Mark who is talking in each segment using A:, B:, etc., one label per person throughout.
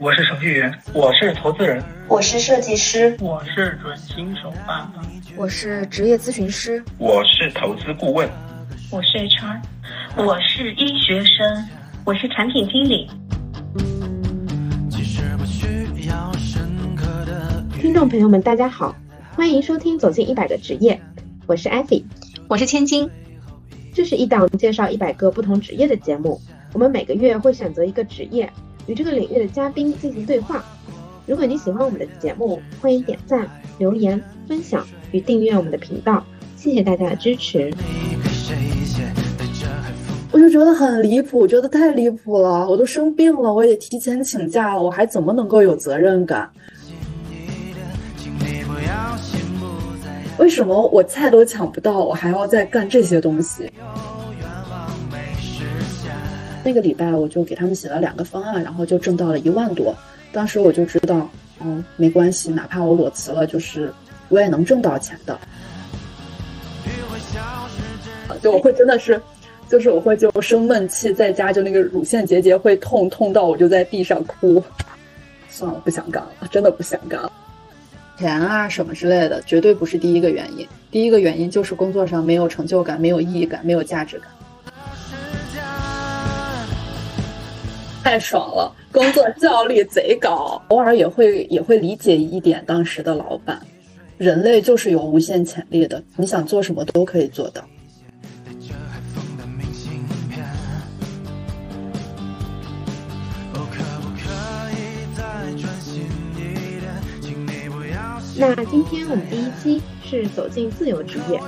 A: 我是程序员，我是投资人，
B: 我是设计师，
C: 我是准新手爸爸，
D: 我是职业咨询师，
E: 我是投资顾问，
F: 我是 HR，我是医学生，我是产品经理。
G: 听众朋友们，大家好，欢迎收听《走进一百个职业》，我是艾菲，
D: 我是千金。
G: 这是一档介绍一百个不同职业的节目，我们每个月会选择一个职业。与这个领域的嘉宾进行对话。如果你喜欢我们的节目，欢迎点赞、留言、分享与订阅我们的频道。谢谢大家的支持。
H: 我就觉得很离谱，觉得太离谱了。我都生病了，我也提前请假了，我还怎么能够有责任感？为什么我菜都抢不到，我还要再干这些东西？那个礼拜我就给他们写了两个方案，然后就挣到了一万多。当时我就知道，嗯，没关系，哪怕我裸辞了，就是我也能挣到钱的。就我会真的是，就是我会就生闷气，在家就那个乳腺结节会痛，痛到我就在地上哭。算了，不想干了，真的不想干了。钱啊什么之类的，绝对不是第一个原因。第一个原因就是工作上没有成就感，没有意义感，没有价值感。太爽了，工作效率贼高，偶尔也会也会理解一点当时的老板。人类就是有无限潜力的，你想做什么都可以做到。
G: 那今天我们第一期是走进自由职业，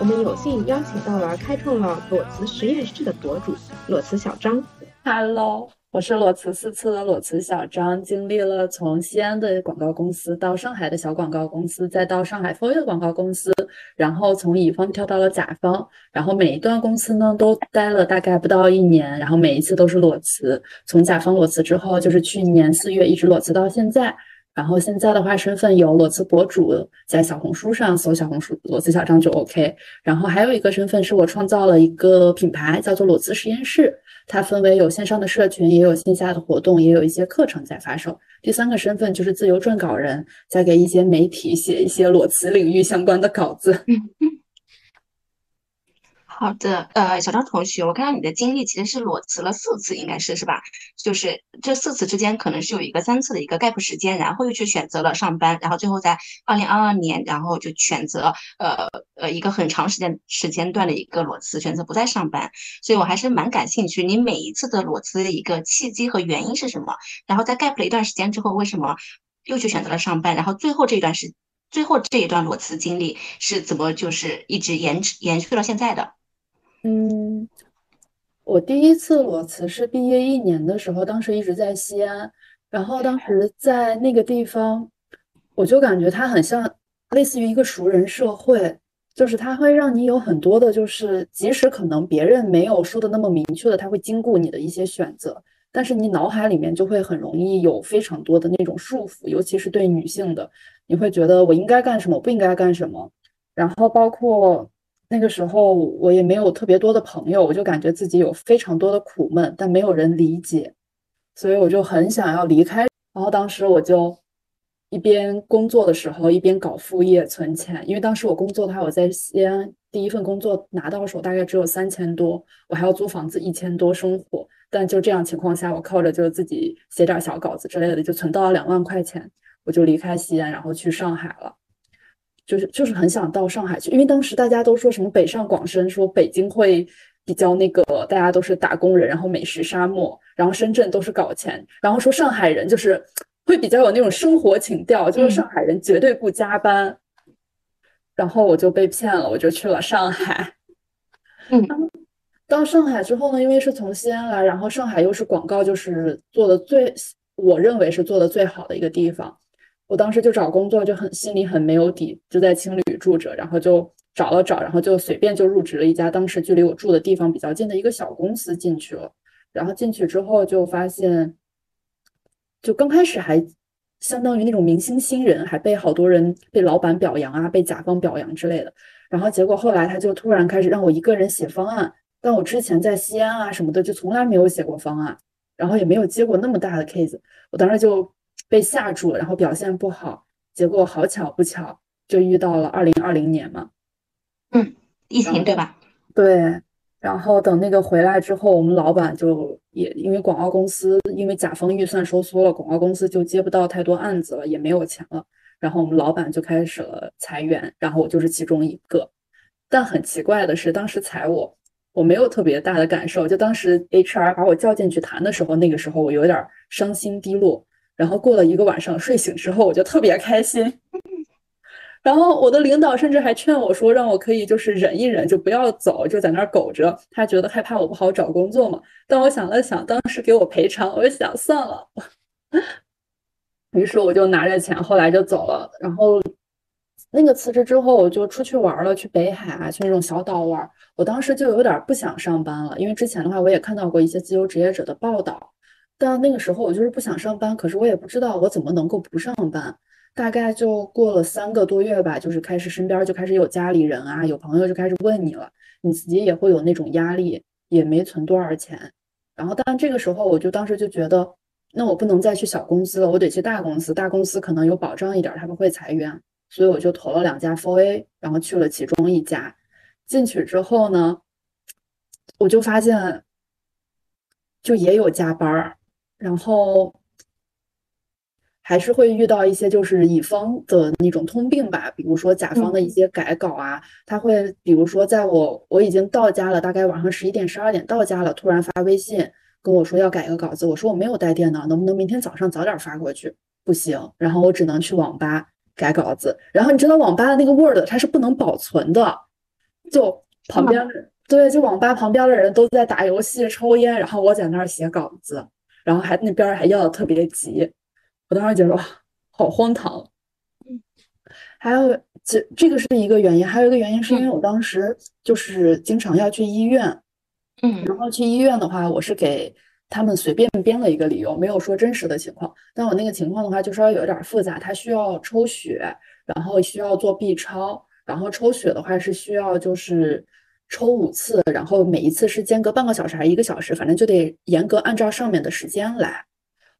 G: 我们有幸邀请到了开创了裸辞实验室的博主裸辞小张。
H: Hello。我是裸辞四次的裸辞小张，经历了从西安的广告公司到上海的小广告公司，再到上海 f o 的广告公司，然后从乙方跳到了甲方，然后每一段公司呢都待了大概不到一年，然后每一次都是裸辞。从甲方裸辞之后，就是去年四月一直裸辞到现在。然后现在的话，身份有裸辞博主，在小红书上搜小红书裸辞小张就 OK。然后还有一个身份是我创造了一个品牌，叫做裸辞实验室。它分为有线上的社群，也有线下的活动，也有一些课程在发售。第三个身份就是自由撰稿人，在给一些媒体写一些裸辞领域相关的稿子。
B: 好的，呃，小张同学，我看到你的经历其实是裸辞了四次，应该是是吧？就是这四次之间可能是有一个三次的一个 gap 时间，然后又去选择了上班，然后最后在二零二二年，然后就选择呃呃一个很长时间时间段的一个裸辞，选择不再上班。所以我还是蛮感兴趣，你每一次的裸辞的一个契机和原因是什么？然后在 gap 了一段时间之后，为什么又去选择了上班？然后最后这一段时，最后这一段裸辞经历是怎么就是一直延迟延续到现在的？
H: 嗯，我第一次裸辞是毕业一年的时候，当时一直在西安，然后当时在那个地方，我就感觉它很像类似于一个熟人社会，就是它会让你有很多的，就是即使可能别人没有说的那么明确的，他会经过你的一些选择，但是你脑海里面就会很容易有非常多的那种束缚，尤其是对女性的，你会觉得我应该干什么，不应该干什么，然后包括。那个时候我也没有特别多的朋友，我就感觉自己有非常多的苦闷，但没有人理解，所以我就很想要离开。然后当时我就一边工作的时候，一边搞副业存钱，因为当时我工作的话，我在西安第一份工作拿到手大概只有三千多，我还要租房子一千多生活。但就这样情况下，我靠着就自己写点小稿子之类的，就存到了两万块钱，我就离开西安，然后去上海了。就是就是很想到上海去，因为当时大家都说什么北上广深，说北京会比较那个，大家都是打工人，然后美食沙漠，然后深圳都是搞钱，然后说上海人就是会比较有那种生活情调，就是上海人绝对不加班，然后我就被骗了，我就去了上海。
B: 嗯，
H: 到上海之后呢，因为是从西安来，然后上海又是广告就是做的最，我认为是做的最好的一个地方。我当时就找工作就很心里很没有底，就在青旅住着，然后就找了找，然后就随便就入职了一家当时距离我住的地方比较近的一个小公司进去了。然后进去之后就发现，就刚开始还相当于那种明星新人，还被好多人被老板表扬啊，被甲方表扬之类的。然后结果后来他就突然开始让我一个人写方案，但我之前在西安啊什么的就从来没有写过方案。然后也没有接过那么大的 case，我当时就被吓住了，然后表现不好，结果好巧不巧就遇到了二零二零年嘛，
B: 嗯，疫情对吧？
H: 对，然后等那个回来之后，我们老板就也因为广告公司因为甲方预算收缩了，广告公司就接不到太多案子了，也没有钱了，然后我们老板就开始了裁员，然后我就是其中一个。但很奇怪的是，当时裁我，我没有特别大的感受。就当时 HR 把我叫进去谈的时候，那个时候我有点伤心低落。然后过了一个晚上，睡醒之后我就特别开心。然后我的领导甚至还劝我说，让我可以就是忍一忍，就不要走，就在那儿苟着。他觉得害怕我不好找工作嘛。但我想了想，当时给我赔偿，我就想算了。于是我就拿着钱，后来就走了。然后。那个辞职之后，我就出去玩了，去北海啊，去那种小岛玩。我当时就有点不想上班了，因为之前的话，我也看到过一些自由职业者的报道。但那个时候我就是不想上班，可是我也不知道我怎么能够不上班。大概就过了三个多月吧，就是开始身边就开始有家里人啊，有朋友就开始问你了，你自己也会有那种压力，也没存多少钱。然后，但这个时候我就当时就觉得，那我不能再去小公司了，我得去大公司。大公司可能有保障一点，他们会裁员。所以我就投了两家 foa，然后去了其中一家。进去之后呢，我就发现，就也有加班儿，然后还是会遇到一些就是乙方的那种通病吧，比如说甲方的一些改稿啊，他会比如说在我我已经到家了，大概晚上十一点十二点到家了，突然发微信跟我说要改一个稿子，我说我没有带电脑，能不能明天早上早点发过去？不行，然后我只能去网吧。改稿子，然后你知道网吧的那个 Word 它是不能保存的，就旁边的对，就网吧旁边的人都在打游戏、抽烟，然后我在那儿写稿子，然后还那边还要的特别急，我当时觉得哇，好荒唐。嗯还有这这个是一个原因，还有一个原因是因为我当时就是经常要去医院，
B: 嗯，
H: 然后去医院的话，我是给。他们随便编了一个理由，没有说真实的情况。但我那个情况的话，就稍微有点复杂。他需要抽血，然后需要做 B 超，然后抽血的话是需要就是抽五次，然后每一次是间隔半个小时还是一个小时，反正就得严格按照上面的时间来。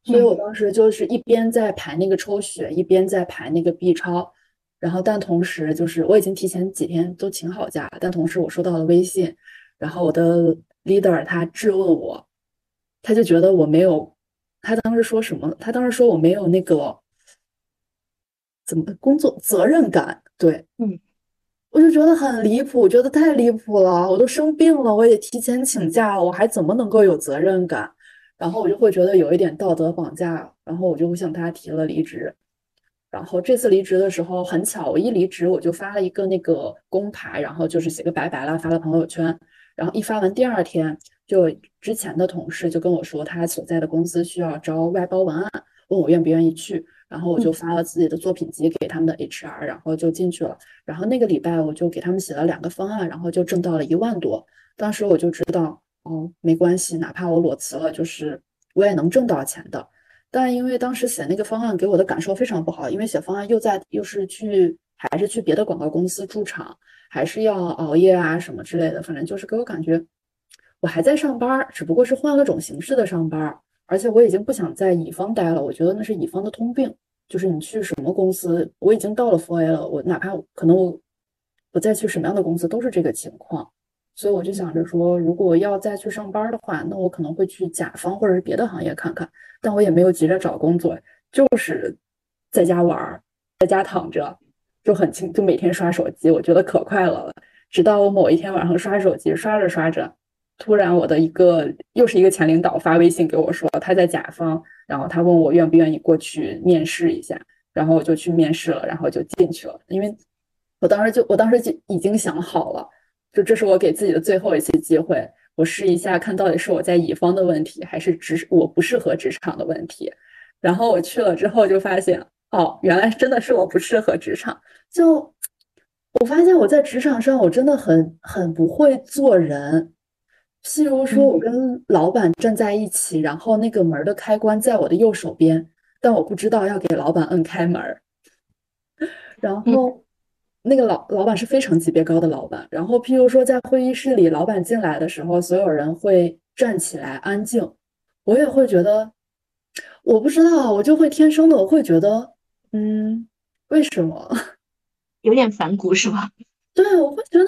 H: 所以我当时就是一边在排那个抽血，一边在排那个 B 超，然后但同时就是我已经提前几天都请好假了，但同时我收到了微信，然后我的 leader 他质问我。他就觉得我没有，他当时说什么？他当时说我没有那个怎么工作责任感？对，
B: 嗯，
H: 我就觉得很离谱，我觉得太离谱了。我都生病了，我也提前请假了，我还怎么能够有责任感？然后我就会觉得有一点道德绑架，然后我就会向他提了离职。然后这次离职的时候很巧，我一离职我就发了一个那个工牌，然后就是写个拜拜了，发了朋友圈。然后一发完，第二天就之前的同事就跟我说，他所在的公司需要招外包文案，问我愿不愿意去。然后我就发了自己的作品集给他们的 HR，然后就进去了。然后那个礼拜我就给他们写了两个方案，然后就挣到了一万多。当时我就知道，哦，没关系，哪怕我裸辞了，就是我也能挣到钱的。但因为当时写那个方案给我的感受非常不好，因为写方案又在又是去还是去别的广告公司驻场。还是要熬夜啊什么之类的，反正就是给我感觉，我还在上班，只不过是换了种形式的上班，而且我已经不想在乙方待了。我觉得那是乙方的通病，就是你去什么公司，我已经到了 f o A 了，我哪怕可能我我再去什么样的公司都是这个情况，所以我就想着说，如果要再去上班的话，那我可能会去甲方或者是别的行业看看，但我也没有急着找工作，就是在家玩，在家躺着。就很轻，就每天刷手机，我觉得可快乐了。直到我某一天晚上刷手机，刷着刷着，突然我的一个又是一个前领导发微信给我说他在甲方，然后他问我愿不愿意过去面试一下，然后我就去面试了，然后就进去了。因为我当时就我当时就已经想好了，就这是我给自己的最后一次机会，我试一下看到底是我在乙方的问题，还是职我不适合职场的问题。然后我去了之后就发现。哦，原来真的是我不适合职场。就我发现我在职场上，我真的很很不会做人。譬如说，我跟老板站在一起，然后那个门的开关在我的右手边，但我不知道要给老板摁开门。然后那个老老板是非常级别高的老板。然后譬如说，在会议室里，老板进来的时候，所有人会站起来安静。我也会觉得，我不知道，我就会天生的，我会觉得，嗯，为什么？
B: 有点反骨是吧？
H: 对，我会觉得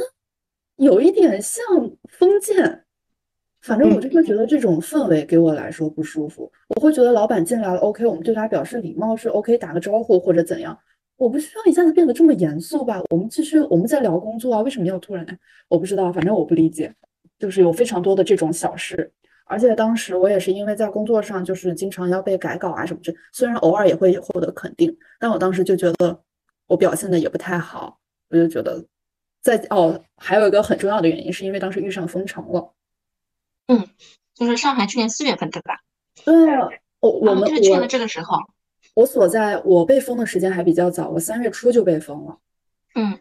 H: 有一点像封建。反正我就会觉得这种氛围给我来说不舒服。我会觉得老板进来了，OK，我们对他表示礼貌是 OK，打个招呼或者怎样。我不需要一下子变得这么严肃吧？我们继续，我们在聊工作啊，为什么要突然？我不知道，反正我不理解。就是有非常多的这种小事，而且当时我也是因为在工作上就是经常要被改稿啊什么这，虽然偶尔也会获得肯定，但我当时就觉得我表现的也不太好，我就觉得在哦，还有一个很重要的原因是因为当时遇上封城了。
B: 嗯，就是上海去年四月份对吧？
H: 对，我我们
B: 就是去年的这个时候，
H: 我所在我被封的时间还比较早，我三月初就被封了。
B: 嗯，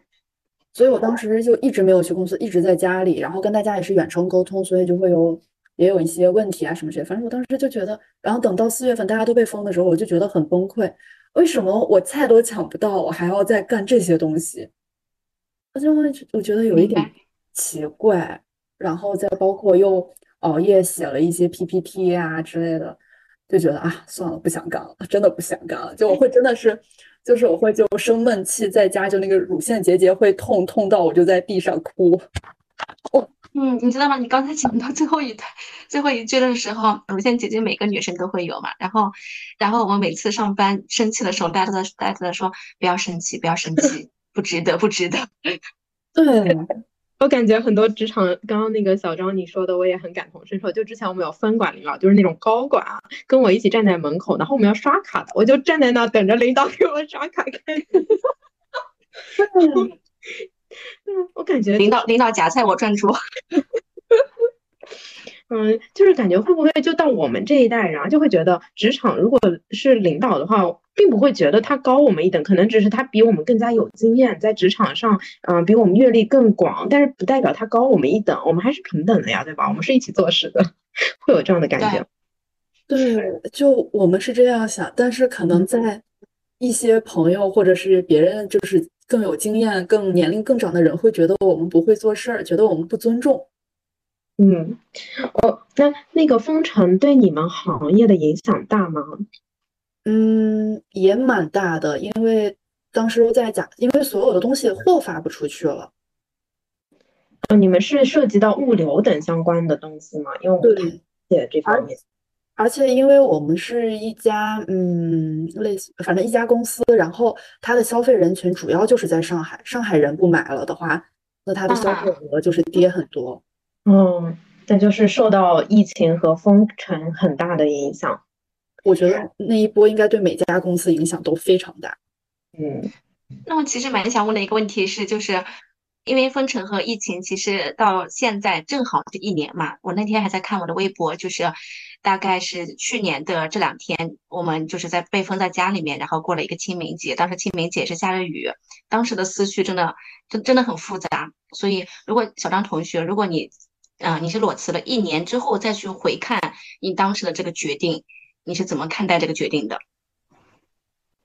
H: 所以我当时就一直没有去公司，一直在家里，然后跟大家也是远程沟通，所以就会有也有一些问题啊什么之类。反正我当时就觉得，然后等到四月份大家都被封的时候，我就觉得很崩溃。为什么我菜都抢不到，我还要再干这些东西？我就会我觉得有一点奇怪，然后再包括又。熬夜写了一些 PPT 啊之类的，就觉得啊，算了，不想干了，真的不想干了。就我会真的是，就是我会就生闷气，在家就那个乳腺结节会痛，痛到我就在地上哭。
B: 哦，嗯，你知道吗？你刚才讲到最后一段最后一句的时候，乳腺结节每个女生都会有嘛。然后，然后我们每次上班生气的时候，大家都在大家都在说不要生气，不要生气，不值得，不值得。
H: 对。
G: 我感觉很多职场，刚刚那个小张你说的，我也很感同身受。就之前我们有分管领导，就是那种高管啊，跟我一起站在门口，然后我们要刷卡的，我就站在那等着领导给我刷卡开。我感觉
B: 领导领导夹菜我赚出。
G: 嗯，就是感觉会不会就到我们这一代然后，就会觉得职场如果是领导的话，并不会觉得他高我们一等，可能只是他比我们更加有经验，在职场上，嗯，比我们阅历更广，但是不代表他高我们一等，我们还是平等的呀，对吧？我们是一起做事的，会有这样的感觉。
H: 对，就我们是这样想，但是可能在一些朋友或者是别人，就是更有经验、更年龄更长的人，会觉得我们不会做事儿，觉得我们不尊重。
G: 嗯，哦，那那个封城对你们行业的影响大吗？
H: 嗯，也蛮大的，因为当时在讲，因为所有的东西货发不出去了。
G: 哦，你们是涉及到物流等相关的东西吗？因为我对这方面，
H: 而且因为我们是一家，嗯，类似，反正一家公司，然后它的消费人群主要就是在上海，上海人不买了的话，那它的销售额就是跌很多。
G: 嗯，那就是受到疫情和封城很大的影响。
H: 我觉得那一波应该对每家公司影响都非常大。
G: 嗯，
B: 那我其实蛮想问的一个问题是，就是因为封城和疫情，其实到现在正好是一年嘛。我那天还在看我的微博，就是大概是去年的这两天，我们就是在被封在家里面，然后过了一个清明节。当时清明节是下着雨，当时的思绪真的真真的很复杂。所以，如果小张同学，如果你啊，你是裸辞了一年之后再去回看你当时的这个决定，你是怎么看待这个决定的？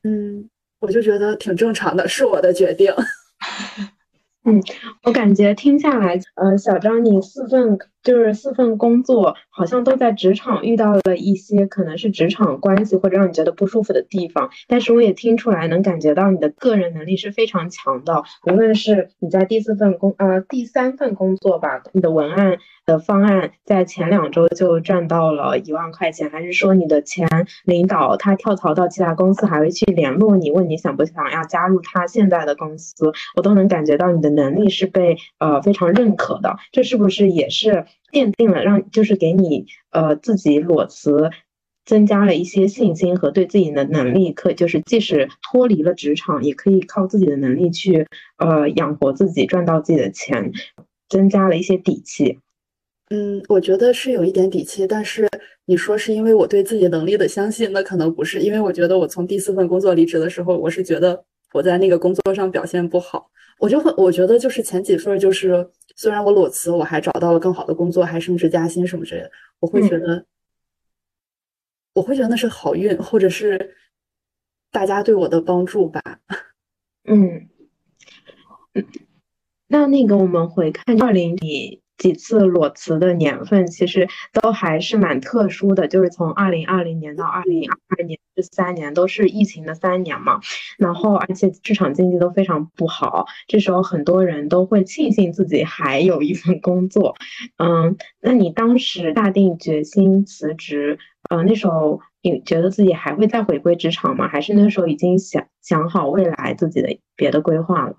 H: 嗯，我就觉得挺正常的，是我的决定。
G: 嗯，我感觉听下来，呃，小张，你四份就是四份工作，好像都在职场遇到了一些可能是职场关系或者让你觉得不舒服的地方。但是我也听出来，能感觉到你的个人能力是非常强的。无论是你在第四份工，呃，第三份工作吧，你的文案。的方案在前两周就赚到了一万块钱，还是说你的前领导他跳槽到其他公司，还会去联络你，问你想不想要加入他现在的公司？我都能感觉到你的能力是被呃非常认可的，这是不是也是奠定了让就是给你呃自己裸辞增加了一些信心和对自己的能力，可就是即使脱离了职场，也可以靠自己的能力去呃养活自己，赚到自己的钱，增加了一些底气。
H: 嗯，我觉得是有一点底气，但是你说是因为我对自己能力的相信，那可能不是，因为我觉得我从第四份工作离职的时候，我是觉得我在那个工作上表现不好，我就会我觉得就是前几份就是虽然我裸辞，我还找到了更好的工作，还升职加薪什么之类的，我会觉得我会觉得那是好运，或者是大家对我的帮助吧。
G: 嗯嗯，那那个我们回看二零里。几次裸辞的年份，其实都还是蛮特殊的，就是从二零二零年到二零二二年这三年都是疫情的三年嘛，然后而且市场经济都非常不好，这时候很多人都会庆幸自己还有一份工作。嗯，那你当时下定决心辞职，呃，那时候你觉得自己还会再回归职场吗？还是那时候已经想想好未来自己的别的规划了？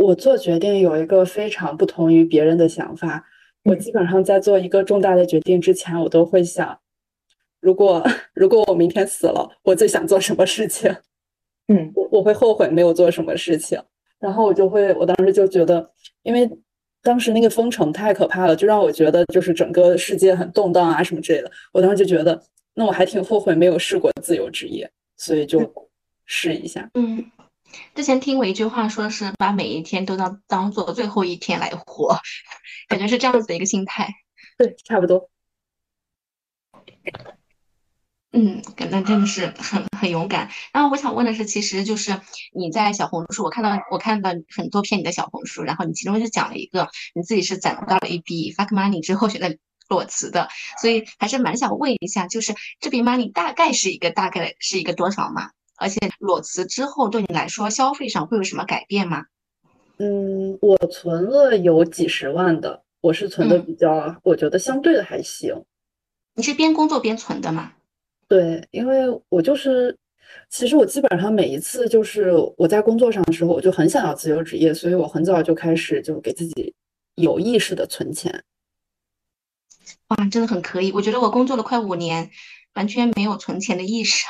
H: 我做决定有一个非常不同于别人的想法。我基本上在做一个重大的决定之前，我都会想，如果如果我明天死了，我最想做什么事情？
G: 嗯，
H: 我我会后悔没有做什么事情。然后我就会，我当时就觉得，因为当时那个封城太可怕了，就让我觉得就是整个世界很动荡啊什么之类的。我当时就觉得，那我还挺后悔没有试过自由职业，所以就试一下。
B: 嗯。之前听过一句话，说是把每一天都当当做最后一天来活，感觉是这样子的一个心态。
H: 对，差不多。
B: 嗯，那真的是很很勇敢。然后我想问的是，其实就是你在小红书，我看到我看到很多篇你的小红书，然后你其中就讲了一个你自己是攒到了一笔 fuck money 之后选择裸辞的，所以还是蛮想问一下，就是这笔 money 大概是一个大概是一个多少嘛？而且裸辞之后对你来说消费上会有什么改变吗？
H: 嗯，我存了有几十万的，我是存的比较，我觉得相对的还行。
B: 你是边工作边存的吗？
H: 对，因为我就是，其实我基本上每一次就是我在工作上的时候，我就很想要自由职业，所以我很早就开始就给自己有意识的存钱。
B: 哇，真的很可以！我觉得我工作了快五年，完全没有存钱的意识。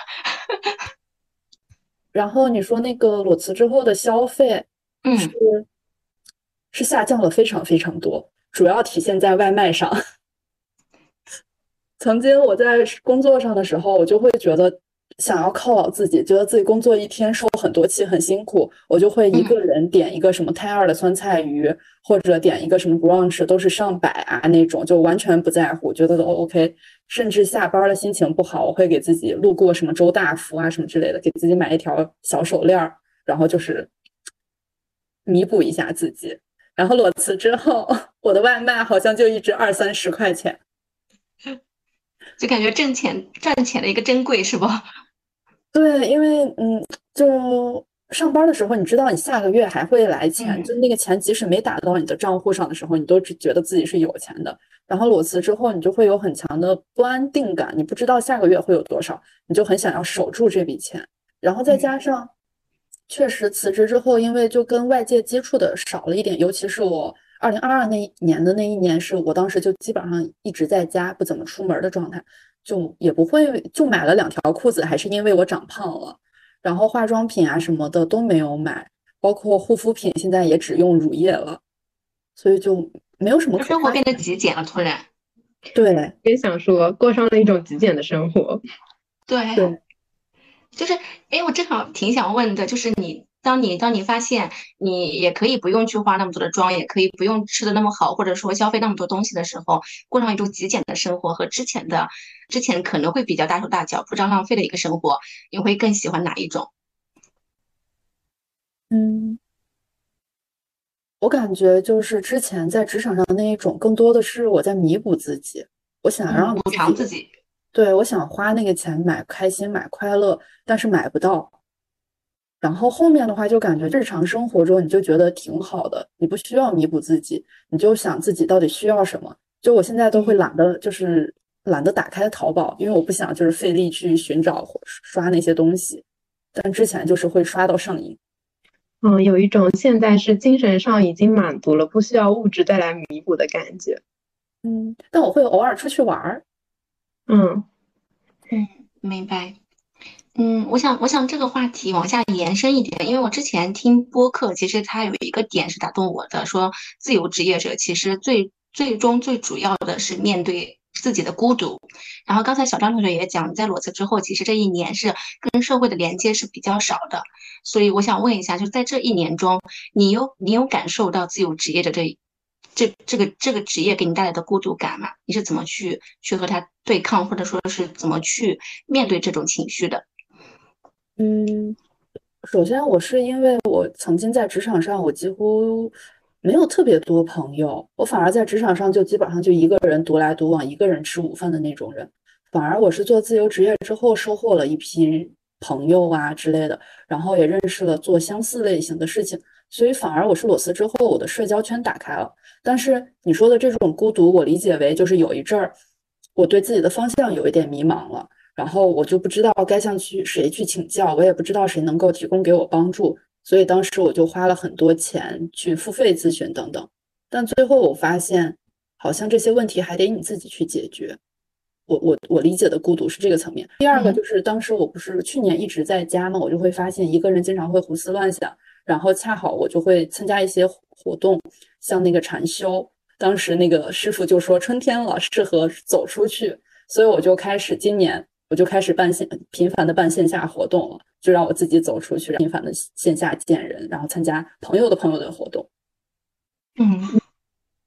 H: 然后你说那个裸辞之后的消费，
B: 嗯，
H: 是是下降了非常非常多，主要体现在外卖上。曾经我在工作上的时候，我就会觉得。想要犒劳自己，觉得自己工作一天受很多气很辛苦，我就会一个人点一个什么泰二的酸菜鱼，或者点一个什么 brunch，都是上百啊那种，就完全不在乎，觉得都 OK。甚至下班了心情不好，我会给自己路过什么周大福啊什么之类的，给自己买一条小手链儿，然后就是弥补一下自己。然后裸辞之后，我的外卖好像就一直二三十块钱，
B: 就感觉挣钱赚钱的一个珍贵，是不？
H: 对，因为嗯，就上班的时候，你知道你下个月还会来钱，就那个钱即使没打到你的账户上的时候，你都只觉得自己是有钱的。然后裸辞之后，你就会有很强的不安定感，你不知道下个月会有多少，你就很想要守住这笔钱。然后再加上，确实辞职之后，因为就跟外界接触的少了一点，尤其是我二零二二那一年的那一年，是我当时就基本上一直在家，不怎么出门的状态。就也不会，就买了两条裤子，还是因为我长胖了。然后化妆品啊什么的都没有买，包括护肤品，现在也只用乳液了。所以就没有什么。
B: 生活变得极简了，突然。
H: 对，
G: 也想说过上了一种极简的生活。
B: 对。
H: 对。
B: 就是，哎，我正好挺想问的，就是你。当你当你发现你也可以不用去化那么多的妆，也可以不用吃的那么好，或者说消费那么多东西的时候，过上一种极简的生活和之前的之前可能会比较大手大脚、铺张浪费的一个生活，你会更喜欢哪一种？
H: 嗯，我感觉就是之前在职场上的那一种，更多的是我在弥补自己，我想让
B: 补偿自己。
H: 对，我想花那个钱买开心、买快乐，但是买不到。然后后面的话就感觉日常生活中你就觉得挺好的，你不需要弥补自己，你就想自己到底需要什么。就我现在都会懒得，就是懒得打开淘宝，因为我不想就是费力去寻找刷那些东西。但之前就是会刷到上瘾。
G: 嗯，有一种现在是精神上已经满足了，不需要物质再来弥补的感觉。
H: 嗯，但我会偶尔出去玩儿。
G: 嗯
B: 嗯，明白。嗯，我想，我想这个话题往下延伸一点，因为我之前听播客，其实它有一个点是打动我的，说自由职业者其实最最终最主要的是面对自己的孤独。然后刚才小张同学也讲，在裸辞之后，其实这一年是跟社会的连接是比较少的。所以我想问一下，就在这一年中，你有你有感受到自由职业者这这这个这个职业给你带来的孤独感吗？你是怎么去去和他对抗，或者说是怎么去面对这种情绪的？
H: 嗯，首先我是因为我曾经在职场上，我几乎没有特别多朋友，我反而在职场上就基本上就一个人独来独往，一个人吃午饭的那种人。反而我是做自由职业之后，收获了一批朋友啊之类的，然后也认识了做相似类型的事情，所以反而我是裸辞之后，我的社交圈打开了。但是你说的这种孤独，我理解为就是有一阵儿，我对自己的方向有一点迷茫了，然后我就不知道该向去谁去请教，我也不知道谁能够提供给我帮助。所以当时我就花了很多钱去付费咨询等等，但最后我发现，好像这些问题还得你自己去解决。我我我理解的孤独是这个层面。第二个就是当时我不是去年一直在家嘛，我就会发现一个人经常会胡思乱想，然后恰好我就会参加一些活动，像那个禅修，当时那个师傅就说春天了，适合走出去，所以我就开始今年我就开始办线频繁的办线下活动了。就让我自己走出去，频繁的线下见人，然后参加朋友的朋友的活动。
B: 嗯，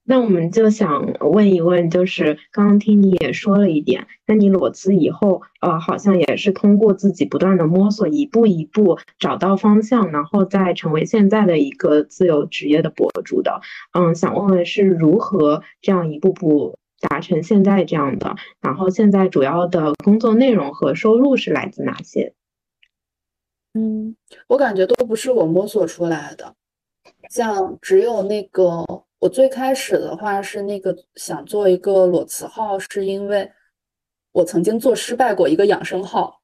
G: 那我们就想问一问，就是刚刚听你也说了一点，那你裸辞以后，呃，好像也是通过自己不断的摸索，一步一步找到方向，然后再成为现在的一个自由职业的博主的。嗯，想问问是如何这样一步步达成现在这样的？然后现在主要的工作内容和收入是来自哪些？
H: 嗯，我感觉都不是我摸索出来的，像只有那个我最开始的话是那个想做一个裸辞号，是因为我曾经做失败过一个养生号，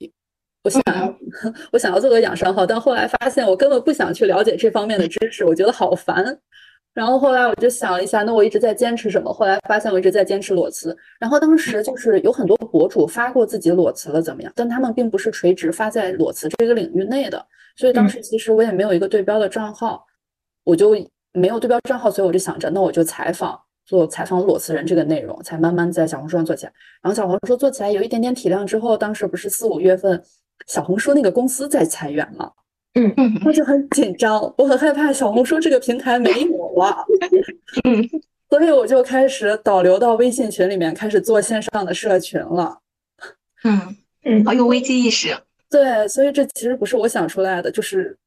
H: 我想要 我想要做个养生号，但后来发现我根本不想去了解这方面的知识，我觉得好烦。然后后来我就想了一下，那我一直在坚持什么？后来发现我一直在坚持裸辞。然后当时就是有很多博主发过自己裸辞了怎么样，但他们并不是垂直发在裸辞这个领域内的，所以当时其实我也没有一个对标的账号，我就没有对标账号，所以我就想着，那我就采访做采访裸辞人这个内容，才慢慢在小红书上做起来。然后小红书做起来有一点点体量之后，当时不是四五月份，小红书那个公司在裁员嘛。
G: 嗯嗯，
H: 我就很紧张，我很害怕小红书这个平台没有了。嗯，所以我就开始导流到微信群里面，开始做线上的社群了。
B: 嗯嗯，好有危机意识。
H: 对，所以这其实不是我想出来的，就是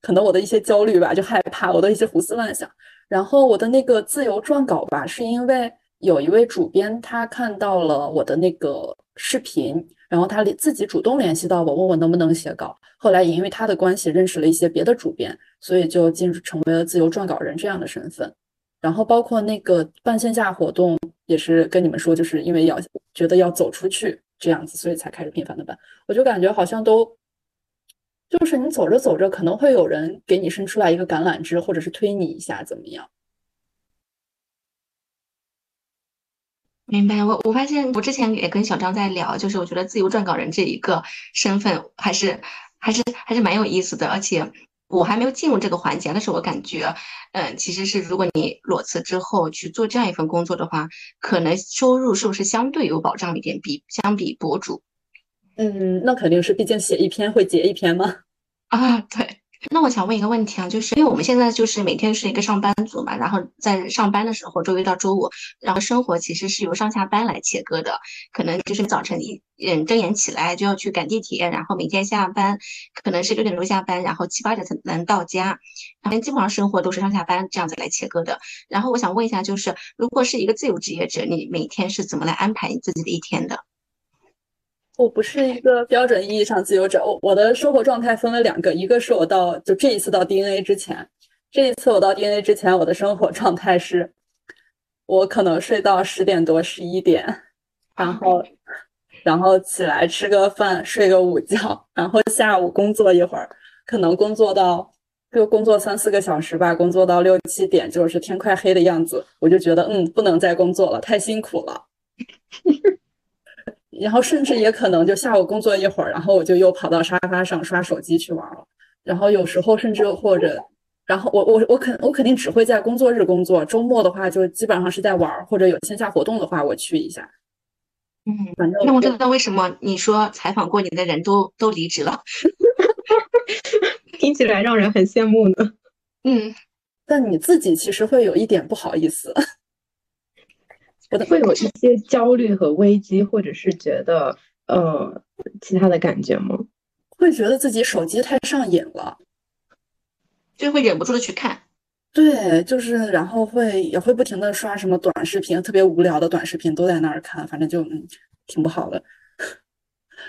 H: 可能我的一些焦虑吧，就害怕我的一些胡思乱想。然后我的那个自由撰稿吧，是因为有一位主编他看到了我的那个视频。然后他自己主动联系到我，问我能不能写稿。后来也因为他的关系认识了一些别的主编，所以就进入成为了自由撰稿人这样的身份。然后包括那个办线下活动，也是跟你们说，就是因为要觉得要走出去这样子，所以才开始频繁的办。我就感觉好像都，就是你走着走着，可能会有人给你伸出来一个橄榄枝，或者是推你一下，怎么样？
B: 明白，我我发现我之前也跟小张在聊，就是我觉得自由撰稿人这一个身份还是还是还是蛮有意思的，而且我还没有进入这个环节，但是我感觉，嗯，其实是如果你裸辞之后去做这样一份工作的话，可能收入是不是相对有保障一点？比相比博主，
H: 嗯，那肯定是，毕竟写一篇会结一篇嘛。
B: 啊，对。那我想问一个问题啊，就是因为我们现在就是每天是一个上班族嘛，然后在上班的时候，周一到周五，然后生活其实是由上下班来切割的，可能就是早晨一嗯睁眼起来就要去赶地铁，然后每天下班可能是六点钟下班，然后七八点才能到家，然后基本上生活都是上下班这样子来切割的。然后我想问一下，就是如果是一个自由职业者，你每天是怎么来安排你自己的一天的？
H: 我不是一个标准意义上自由者，我我的生活状态分了两个，一个是我到就这一次到 DNA 之前，这一次我到 DNA 之前，我的生活状态是，我可能睡到十点多十一点，然后然后起来吃个饭，睡个午觉，然后下午工作一会儿，可能工作到就工作三四个小时吧，工作到六七点，就是天快黑的样子，我就觉得嗯，不能再工作了，太辛苦了。然后甚至也可能就下午工作一会儿，然后我就又跑到沙发上刷手机去玩了。然后有时候甚至或者，然后我我我肯我肯定只会在工作日工作，周末的话就基本上是在玩，或者有线下活动的话我去一下。
B: 嗯，反正那我知道为什么你说采访过你的人都都离职了，
G: 听起来让人很羡慕呢。
B: 嗯，
H: 但你自己其实会有一点不好意思。
G: 会有一些焦虑和危机，或者是觉得呃其他的感觉吗？
H: 会觉得自己手机太上瘾了，
B: 就会忍不住的去看。
H: 对，就是然后会也会不停的刷什么短视频，特别无聊的短视频都在那儿看，反正就嗯挺不好的。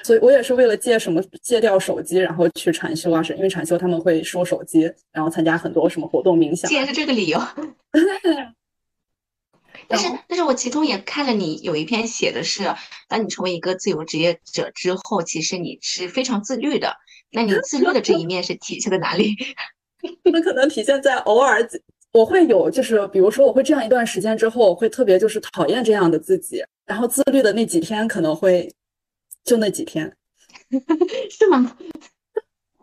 H: 所以我也是为了戒什么戒掉手机，然后去禅修啊，是因为禅修他们会收手机，然后参加很多什么活动冥想。
B: 竟然是这个理由。但是，但是我其中也看了你有一篇写的是，当你成为一个自由职业者之后，其实你是非常自律的。那你自律的这一面是体现在哪里？
H: 那可能体现在偶尔我会有，就是比如说我会这样一段时间之后，会特别就是讨厌这样的自己，然后自律的那几天可能会就那几天，
B: 是吗？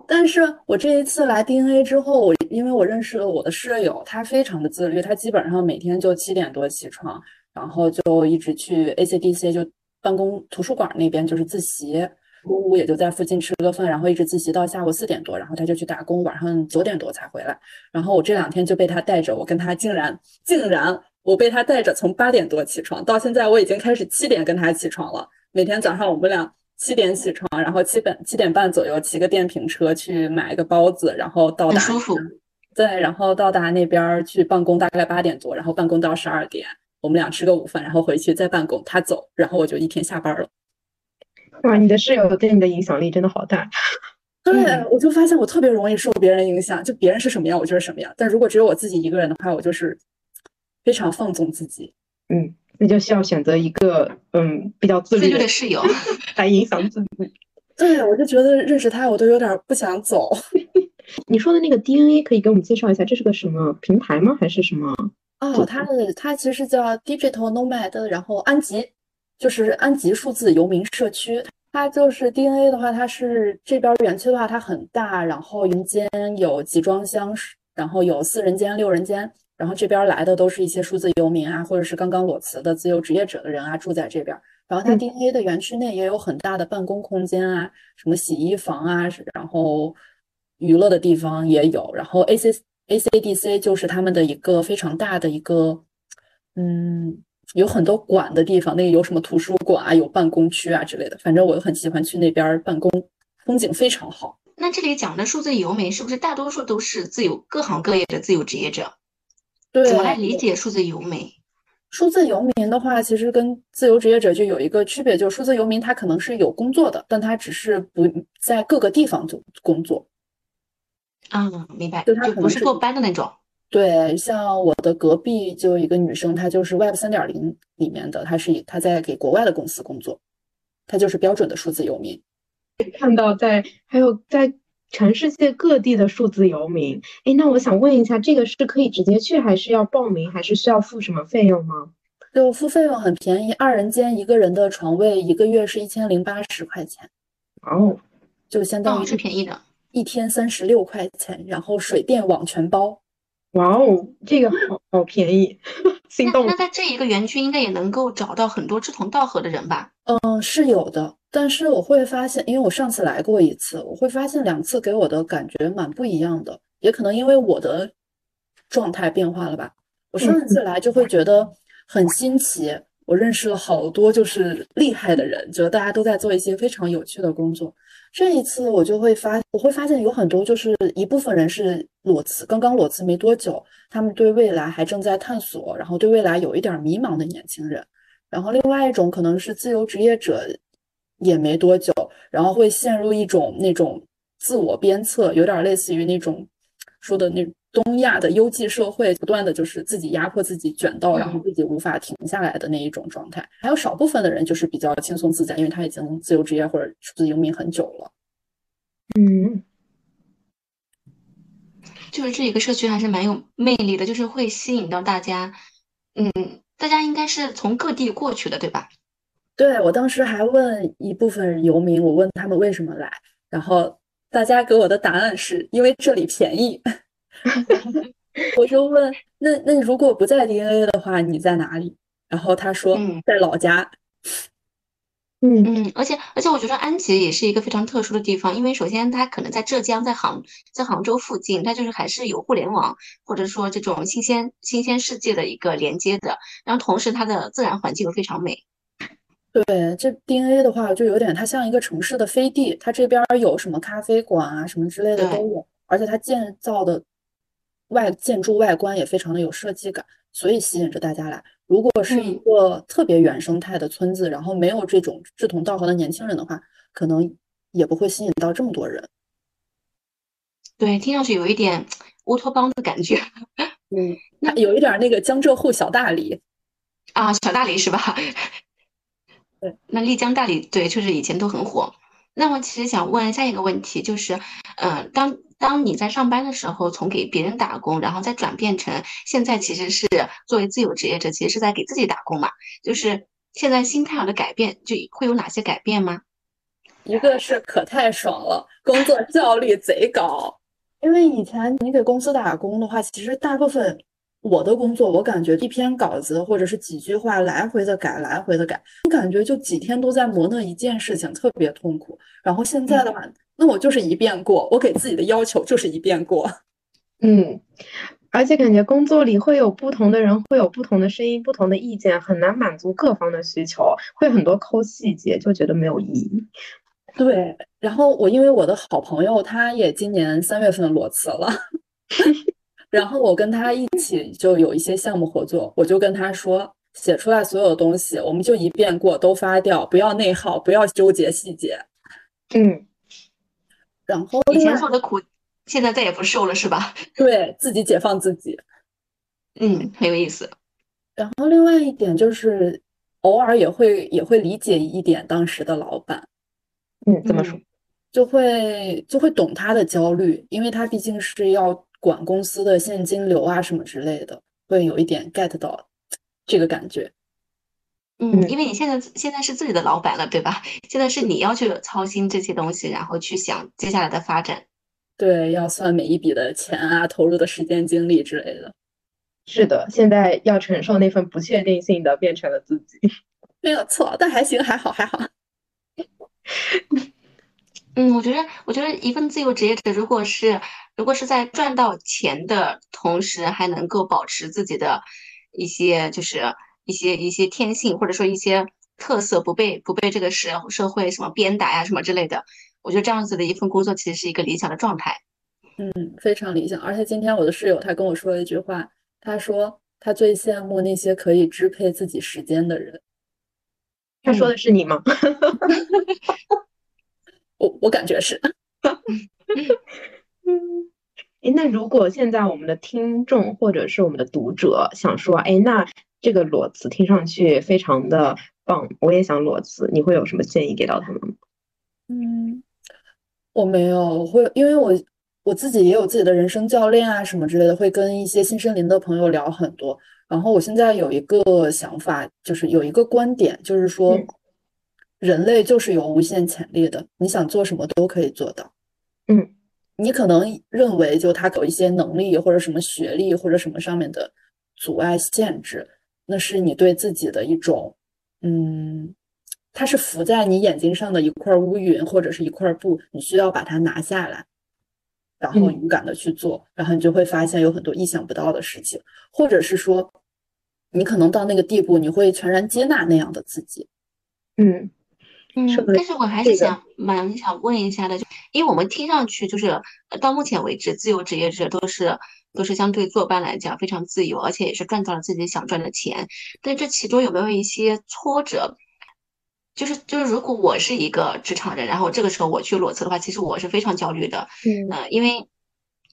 H: 但是我这一次来 DNA 之后，我因为我认识了我的室友，他非常的自律，他基本上每天就七点多起床，然后就一直去 ACDC 就办公图书馆那边就是自习，中午也就在附近吃个饭，然后一直自习到下午四点多，然后他就去打工，晚上九点多才回来。然后我这两天就被他带着，我跟他竟然竟然我被他带着从八点多起床，到现在我已经开始七点跟他起床了，每天早上我们俩。七点起床，然后七点七点半左右骑个电瓶车去买个包子，然后到达。
B: 舒服。
H: 对，然后到达那边去办公，大概八点多，然后办公到十二点，我们俩吃个午饭，然后回去再办公。他走，然后我就一天下班了。
G: 哇，你的室友对你的影响力真的好大。
H: 对，我就发现我特别容易受别人影响，就别人是什么样，我就是什么样。但如果只有我自己一个人的话，我就是非常放纵自己。
G: 嗯。那就需要选择一个嗯比较自
B: 律的室友
G: 来影响自己。
H: 对，我就觉得认识他，我都有点不想走。
G: 你说的那个 DNA 可以给我们介绍一下，这是个什么平台吗？还是什么？
H: 哦，它的它其实叫 Digital Nomad，然后安吉就是安吉数字游民社区。它就是 DNA 的话，它是这边园区的话，它很大，然后人间有集装箱，然后有四人间、六人间。然后这边来的都是一些数字游民啊，或者是刚刚裸辞的自由职业者的人啊，住在这边。然后它 DNA 的园区内也有很大的办公空间啊，什么洗衣房啊，然后娱乐的地方也有。然后 AC ACDC 就是他们的一个非常大的一个，嗯，有很多馆的地方，那个有什么图书馆啊，有办公区啊之类的。反正我很喜欢去那边办公，风景非常好。
B: 那这里讲的数字游民是不是大多数都是自由各行各业的自由职业者？对怎么来理解数字游民？
H: 数字游民的话，其实跟自由职业者就有一个区别，就是数字游民他可能是有工作的，但他只是不在各个地方做工作。
B: 啊，明白，
H: 就他
B: 不是坐班的那种。
H: 对，像我的隔壁就有一个女生，她就是 Web 三点零里面的，她是她在给国外的公司工作，她就是标准的数字游民。
G: 看到在还有在。全世界各地的数字游民，哎，那我想问一下，这个是可以直接去，还是要报名，还是需要付什么费用吗？
H: 就付费用很便宜，二人间一个人的床位一个月是一千零八十块钱。
G: 哦，
H: 就相当于
B: 是便宜的，
H: 一天三十六块钱，然后水电网全包。
G: 哇哦，这个好好便宜，心动。
B: 那在这一个园区应该也能够找到很多志同道合的人吧？
H: 嗯，是有的。但是我会发现，因为我上次来过一次，我会发现两次给我的感觉蛮不一样的。也可能因为我的状态变化了吧。我上一次来就会觉得很新奇，我认识了好多就是厉害的人，觉得大家都在做一些非常有趣的工作。这一次我就会发，我会发现有很多就是一部分人是裸辞，刚刚裸辞没多久，他们对未来还正在探索，然后对未来有一点迷茫的年轻人。然后另外一种可能是自由职业者。也没多久，然后会陷入一种那种自我鞭策，有点类似于那种说的那东亚的优绩社会，不断的就是自己压迫自己，卷到然后自己无法停下来的那一种状态。还有少部分的人就是比较轻松自在，因为他已经自由职业或者自由游民很久了。
G: 嗯，
B: 就是这一个社区还是蛮有魅力的，就是会吸引到大家。嗯，大家应该是从各地过去的，对吧？
H: 对我当时还问一部分游民，我问他们为什么来，然后大家给我的答案是因为这里便宜。我就问，那那如果不在 DNA 的话，你在哪里？然后他说在老家。
B: 嗯嗯，而且而且我觉得安吉也是一个非常特殊的地方，因为首先它可能在浙江，在杭在杭州附近，它就是还是有互联网或者说这种新鲜新鲜世界的一个连接的，然后同时它的自然环境又非常美。
H: 对，这 DNA 的话就有点，它像一个城市的飞地，它这边有什么咖啡馆啊，什么之类的都有，而且它建造的外建筑外观也非常的有设计感，所以吸引着大家来。如果是一个特别原生态的村子，然后没有这种志同道合的年轻人的话，可能也不会吸引到这么多人。
B: 对，听上去有一点乌托邦的感觉。
H: 嗯，那有一点那个江浙沪小大理
B: 啊，小大理是吧？
H: 对，
B: 那丽江大理对，确实以前都很火。那么其实想问下一个问题，就是，嗯，当当你在上班的时候，从给别人打工，然后再转变成现在其实是作为自由职业者，其实是在给自己打工嘛？就是现在心态上的改变，就会有哪些改变吗？
H: 一个是可太爽了，工作效率贼高。因为以前你给公司打工的话，其实大部分我的工作，我感觉一篇稿子或者是几句话来回的改，来回的改，我感觉就几天都在磨那一件事情，特别痛苦。然后现在的话，那我就是一遍过，我给自己的要求就是一遍过。
G: 嗯，而且感觉工作里会有不同的人，会有不同的声音、不同的意见，很难满足各方的需求，会很多抠细节，就觉得没有意义。
H: 对，然后我因为我的好朋友他也今年三月份裸辞了，然后我跟他一起就有一些项目合作，我就跟他说，写出来所有的东西我们就一遍过，都发掉，不要内耗，不要纠结细节。
G: 嗯，
H: 然后
B: 以前受的苦，现在再也不受了，是吧？
H: 对自己解放自己，
B: 嗯，很有意思。
H: 然后另外一点就是，偶尔也会也会理解一点当时的老板。
G: 嗯，怎么说？
H: 就会就会懂他的焦虑，因为他毕竟是要管公司的现金流啊什么之类的，会有一点 get 到这个感觉。
B: 嗯，因为你现在现在是自己的老板了，对吧？现在是你要去操心这些东西，然后去想接下来的发展。
H: 对，要算每一笔的钱啊，投入的时间精力之类的。
G: 是的，现在要承受那份不确定性的变成了自己。
H: 没有错，但还行，还好，还好。
B: 嗯，我觉得，我觉得一份自由职业者，如果是如果是在赚到钱的同时，还能够保持自己的一些就是一些一些天性，或者说一些特色，不被不被这个社社会什么鞭打呀什么之类的，我觉得这样子的一份工作其实是一个理想的状态。
H: 嗯，非常理想。而且今天我的室友他跟我说了一句话，他说他最羡慕那些可以支配自己时间的人。
G: 他说的是你吗？
H: 我我感觉是。
G: 嗯，哎，那如果现在我们的听众或者是我们的读者想说，哎，那这个裸辞听上去非常的棒，我也想裸辞，你会有什么建议给到他们吗？
H: 嗯，我没有，我会因为我我自己也有自己的人生教练啊什么之类的，会跟一些新森林的朋友聊很多。然后我现在有一个想法，就是有一个观点，就是说，人类就是有无限潜力的，你想做什么都可以做到。
G: 嗯，
H: 你可能认为就他有一些能力或者什么学历或者什么上面的阻碍限制，那是你对自己的一种，嗯，它是浮在你眼睛上的一块乌云或者是一块布，你需要把它拿下来。然后勇敢的去做，然后你就会发现有很多意想不到的事情，或者是说，你可能到那个地步，你会全然接纳那样的自己。
G: 嗯
B: 嗯，但是我还是想蛮想问一下的，就因为我们听上去就是到目前为止，自由职业者都是都是相对坐班来讲非常自由，而且也是赚到了自己想赚的钱。但这其中有没有一些挫折？就是就是，如果我是一个职场人，然后这个时候我去裸辞的话，其实我是非常焦虑的。
G: 嗯，
B: 呃，因为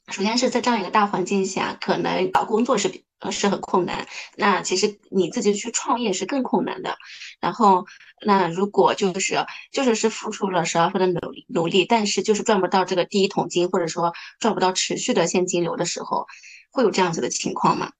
B: 首先是在这样一个大环境下，可能找工作是呃是很困难。那其实你自己去创业是更困难的。然后，那如果就是就是是付出了十二分的努力努力，但是就是赚不到这个第一桶金，或者说赚不到持续的现金流的时候，会有这样子的情况吗？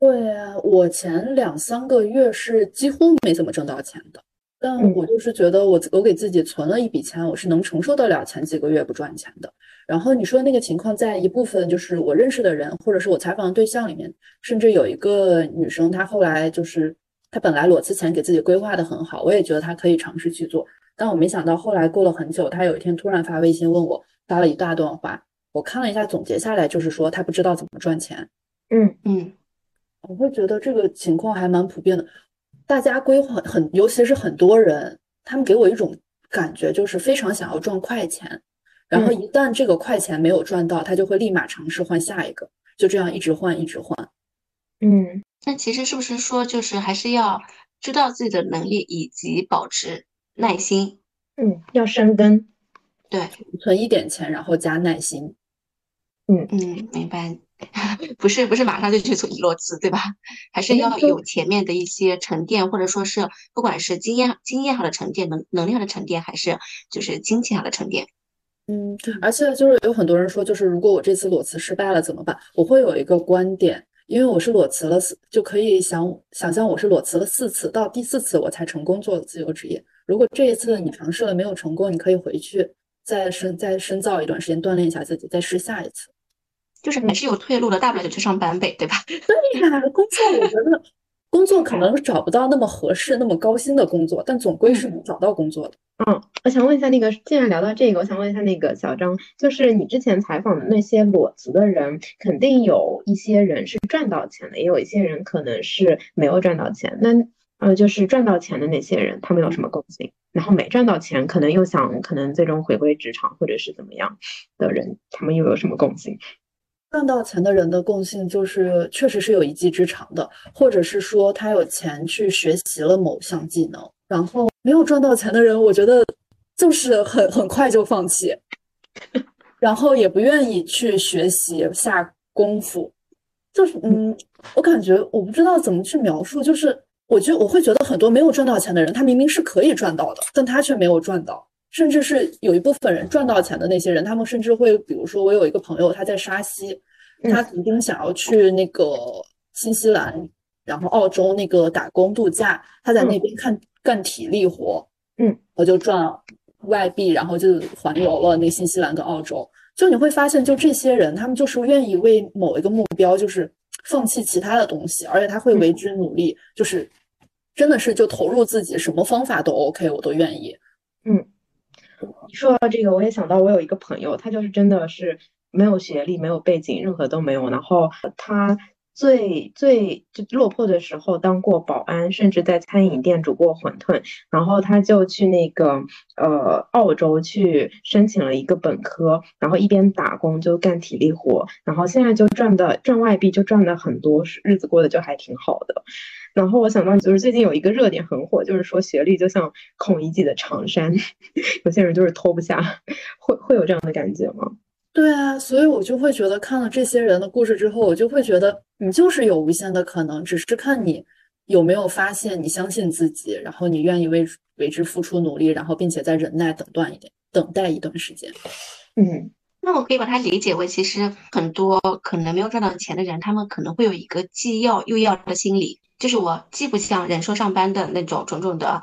H: 对啊，我前两三个月是几乎没怎么挣到钱的。但我就是觉得，我我给自己存了一笔钱，我是能承受得了前几个月不赚钱的。然后你说那个情况，在一部分就是我认识的人，或者是我采访的对象里面，甚至有一个女生，她后来就是她本来裸辞前给自己规划的很好，我也觉得他可以尝试去做。但我没想到后来过了很久，他有一天突然发微信问我，发了一大段话，我看了一下，总结下来就是说他不知道怎么赚钱。
G: 嗯
B: 嗯，
H: 我会觉得这个情况还蛮普遍的。大家规划很，尤其是很多人，他们给我一种感觉，就是非常想要赚快钱，然后一旦这个快钱没有赚到，他就会立马尝试换下一个，就这样一直换，一直换。
G: 嗯，
B: 那其实是不是说，就是还是要知道自己的能力以及保持耐心？
G: 嗯，要深耕。
B: 对，
H: 存一点钱，然后加耐心。
G: 嗯
B: 嗯，明白。不是不是马上就去做裸辞，对吧？还是要有前面的一些沉淀，或者说是不管是经验经验上的沉淀，能能力上的沉淀，还是就是金钱上的沉淀。
H: 嗯，而且就是有很多人说，就是如果我这次裸辞失败了怎么办？我会有一个观点，因为我是裸辞了四，就可以想想象我是裸辞了四次，到第四次我才成功做自由职业。如果这一次你尝试了没有成功，你可以回去再深再深造一段时间，锻炼一下自己，再试下一次。
B: 就是还是有退路的，大不了就去上班呗，对吧？
H: 对呀，工作我觉得工作可能找不到那么合适、那么高薪的工作，但总归是能找到工作的。
G: 嗯，我想问一下，那个既然聊到这个，我想问一下那个小张，就是你之前采访的那些裸辞的人，肯定有一些人是赚到钱的，也有一些人可能是没有赚到钱。那呃，就是赚到钱的那些人，他们有什么共性？然后没赚到钱，可能又想可能最终回归职场或者是怎么样的人，他们又有什么共性？
H: 赚到钱的人的共性就是，确实是有一技之长的，或者是说他有钱去学习了某项技能。然后没有赚到钱的人，我觉得就是很很快就放弃，然后也不愿意去学习下功夫。就是嗯，我感觉我不知道怎么去描述，就是我觉得我会觉得很多没有赚到钱的人，他明明是可以赚到的，但他却没有赚到。甚至是有一部分人赚到钱的那些人，他们甚至会，比如说，我有一个朋友，他在沙溪，他曾经想要去那个新西兰，然后澳洲那个打工度假，他在那边看干体力活，
G: 嗯，
H: 我就赚外币，然后就环游了那新西兰跟澳洲。就你会发现，就这些人，他们就是愿意为某一个目标，就是放弃其他的东西，而且他会为之努力，就是真的是就投入自己，什么方法都 OK，我都愿意，
G: 嗯。说到这个，我也想到我有一个朋友，他就是真的是没有学历、没有背景，任何都没有。然后他最最就落魄的时候当过保安，甚至在餐饮店煮过馄饨。然后他就去那个呃澳洲去申请了一个本科，然后一边打工就干体力活，然后现在就赚的赚外币就赚的很多，日子过得就还挺好的。然后我想到，就是最近有一个热点很火，就是说学历就像孔乙己的长衫，有些人就是脱不下，会会有这样的感觉吗？
H: 对啊，所以我就会觉得看了这些人的故事之后，我就会觉得你就是有无限的可能，只是看你有没有发现，你相信自己，然后你愿意为为之付出努力，然后并且在忍耐等断一点，等待一段时间。
G: 嗯，
B: 那我可以把它理解为，其实很多可能没有赚到钱的人，他们可能会有一个既要又要的心理。就是我既不想忍受上班的那种种种的，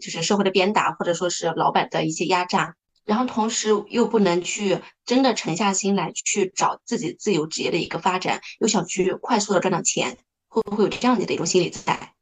B: 就是社会的鞭打，或者说是老板的一些压榨，然后同时又不能去真的沉下心来去找自己自由职业的一个发展，又想去快速的赚到钱，会不会有这样子的一种心理在？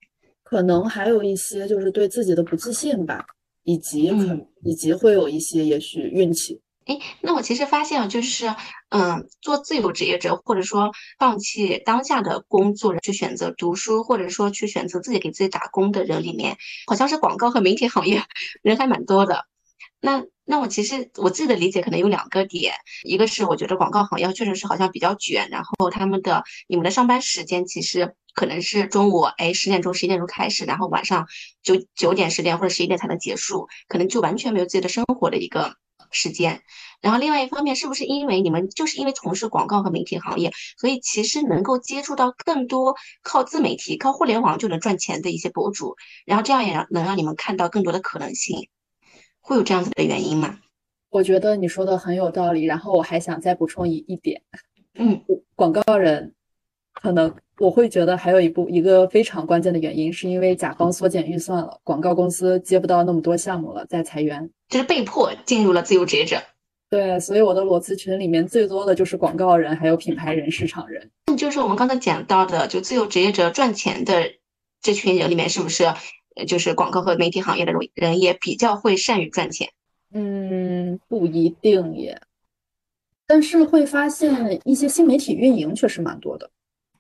H: 可能还有一些就是对自己的不自信吧，以及可以及会有一些也许运气。
B: 哎，那我其实发现啊，就是，嗯，做自由职业者，或者说放弃当下的工作，去选择读书，或者说去选择自己给自己打工的人里面，好像是广告和媒体行业人还蛮多的。那那我其实我自己的理解可能有两个点，一个是我觉得广告行业确实是好像比较卷，然后他们的你们的上班时间其实可能是中午哎十点钟十一点钟开始，然后晚上九九点十点或者十一点才能结束，可能就完全没有自己的生活的一个。时间，然后另外一方面，是不是因为你们就是因为从事广告和媒体行业，所以其实能够接触到更多靠自媒体、靠互联网就能赚钱的一些博主，然后这样也让能让你们看到更多的可能性，会有这样子的原因吗？
H: 我觉得你说的很有道理，然后我还想再补充一一点，
B: 嗯，
H: 广告人可能我会觉得还有一部一个非常关键的原因，是因为甲方缩减预算了，广告公司接不到那么多项目了，在裁员。
B: 就是被迫进入了自由职业者，
H: 对，所以我的裸辞群里面最多的就是广告人，还有品牌人、市场人。
B: 就是我们刚才讲到的，就自由职业者赚钱的这群人里面，是不是就是广告和媒体行业的人也比较会善于赚钱？
H: 嗯，不一定也，但是会发现一些新媒体运营确实蛮多的。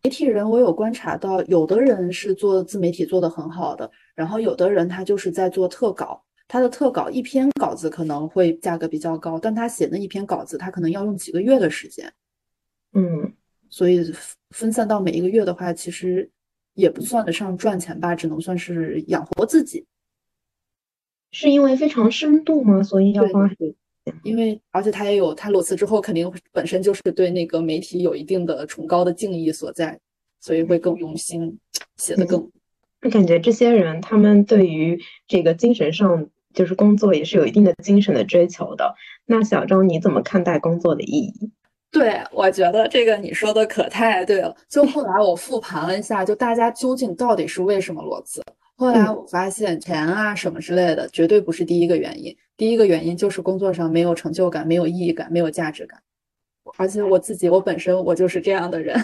H: 媒体人我有观察到，有的人是做自媒体做得很好的，然后有的人他就是在做特稿。他的特稿一篇稿子可能会价格比较高，但他写那一篇稿子，他可能要用几个月的时间。
G: 嗯，
H: 所以分散到每一个月的话，其实也不算得上赚钱吧，只能算是养活自己。
G: 是因为非常深度吗？所以要花？
H: 因为而且他也有他裸辞之后，肯定本身就是对那个媒体有一定的崇高的敬意所在，所以会更用心，写的更。
G: 我感觉这些人他们对于这个精神上就是工作也是有一定的精神的追求的。那小张你怎么看待工作的意义？
H: 对，我觉得这个你说的可太对了。就后来我复盘了一下，就大家究竟到底是为什么裸辞？后来我发现钱啊什么之类的绝对不是第一个原因，第一个原因就是工作上没有成就感、没有意义感、没有价值感。而且我自己，我本身我就是这样的人，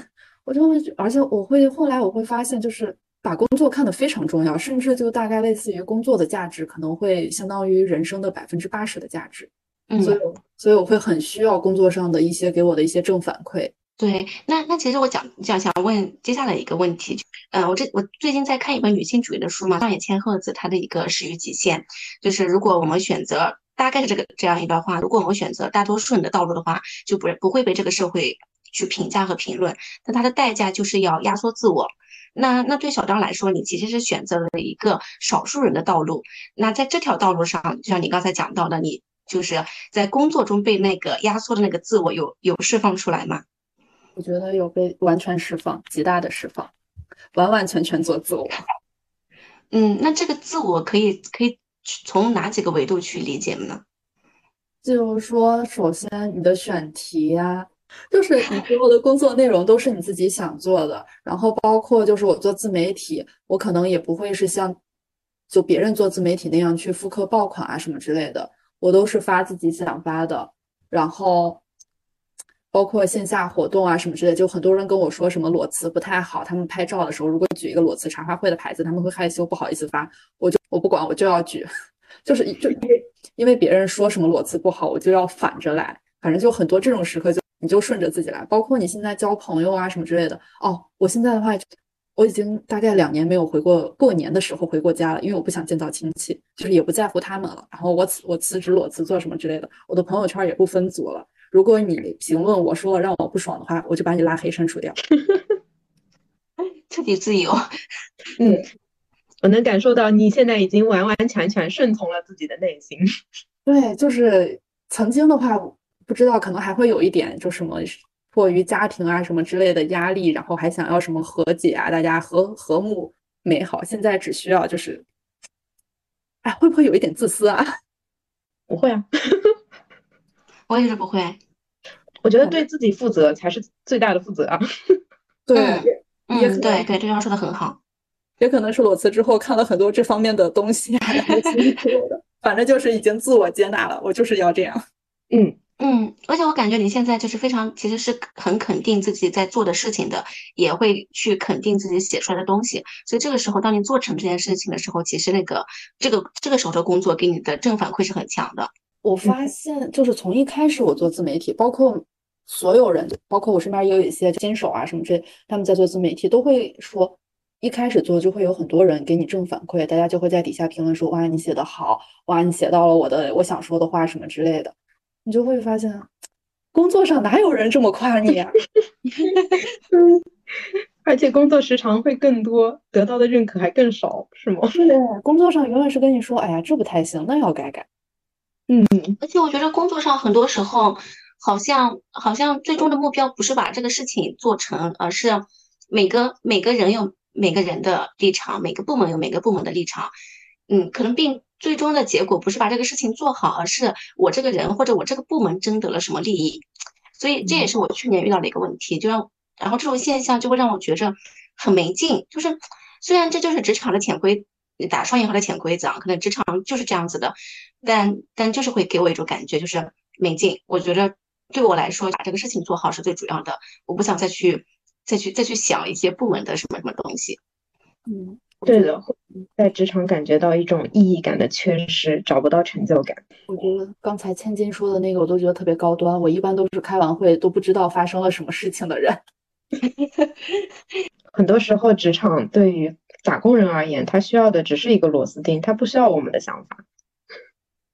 H: 我就会，而且我会后来我会发现，就是把工作看得非常重要，甚至就大概类似于工作的价值可能会相当于人生的百分之八十的价值。
B: 嗯，
H: 所以所以我会很需要工作上的一些给我的一些正反馈。
B: 对，那那其实我讲讲想问接下来一个问题，嗯，我这我最近在看一本女性主义的书嘛，上野千鹤子她的一个《始于极限》，就是如果我们选择大概是这个这样一段话，如果我们选择大多数人的道路的话，就不不会被这个社会去评价和评论，那它的代价就是要压缩自我。那那对小张来说，你其实是选择了一个少数人的道路，那在这条道路上，就像你刚才讲到的，你就是在工作中被那个压缩的那个自我有有释放出来吗？
H: 我觉得有被完全释放，极大的释放，完完全全做自我。
B: 嗯，那这个自我可以可以从哪几个维度去理解呢？
H: 就是说，首先你的选题呀，就是你所有的工作内容都是你自己想做的。然后包括就是我做自媒体，我可能也不会是像就别人做自媒体那样去复刻爆款啊什么之类的，我都是发自己想发的。然后。包括线下活动啊什么之类，就很多人跟我说什么裸辞不太好，他们拍照的时候如果举一个裸辞茶话会的牌子，他们会害羞不好意思发，我就我不管，我就要举，就是就因为因为别人说什么裸辞不好，我就要反着来，反正就很多这种时刻，就你就顺着自己来。包括你现在交朋友啊什么之类的，哦，我现在的话，我已经大概两年没有回过过年的时候回过家了，因为我不想见到亲戚，就是也不在乎他们了。然后我辞我辞职裸辞做什么之类的，我的朋友圈也不分组了。如果你评论我说了让我不爽的话，我就把你拉黑删除掉。
B: 彻底自由。
G: 嗯，我能感受到你现在已经完完全全顺从了自己的内心。
H: 对，就是曾经的话，不知道可能还会有一点，就什么迫于家庭啊什么之类的压力，然后还想要什么和解啊，大家和和睦美好。现在只需要就是，哎，会不会有一点自私啊？
G: 不会啊。
B: 我也是不会，
G: 我觉得对自己负责才是最大的负责啊。
H: 对，
B: 嗯，对对，这句话说的很好。
H: 也可能是裸辞之后看了很多这方面的东西啊，反正就是已经自我接纳了，我就是要这样。
G: 嗯
B: 嗯，而且我感觉你现在就是非常，其实是很肯定自己在做的事情的，也会去肯定自己写出来的东西。所以这个时候，当你做成这件事情的时候，其实那个这个这个时候的工作给你的正反馈是很强的。
H: 我发现，就是从一开始我做自媒体，包括所有人，包括我身边也有一些新手啊什么之类，他们在做自媒体都会说，一开始做就会有很多人给你正反馈，大家就会在底下评论说，哇，你写的好，哇，你写到了我的我想说的话什么之类的，你就会发现，工作上哪有人这么夸你啊？
G: 而且工作时长会更多，得到的认可还更少，是吗？
H: 对，工作上永远是跟你说，哎呀，这不太行，那要改改。
B: 嗯，而且我觉得工作上很多时候，好像好像最终的目标不是把这个事情做成，而是每个每个人有每个人的立场，每个部门有每个部门的立场。嗯，可能并最终的结果不是把这个事情做好，而是我这个人或者我这个部门争得了什么利益。所以这也是我去年遇到的一个问题，就让然后这种现象就会让我觉着很没劲。就是虽然这就是职场的潜规。打双引号的潜规则啊，可能职场就是这样子的，但但就是会给我一种感觉，就是没劲。我觉得对我来说，把这个事情做好是最主要的。我不想再去再去再去想一些不稳的什么什么东西。
H: 嗯，
G: 对的，在职场感觉到一种意义感的缺失，找不到成就感。
H: 我觉得刚才千金说的那个，我都觉得特别高端。我一般都是开完会都不知道发生了什么事情的人。
G: 很多时候，职场对于打工人而言，他需要的只是一个螺丝钉，他不需要我们的想法。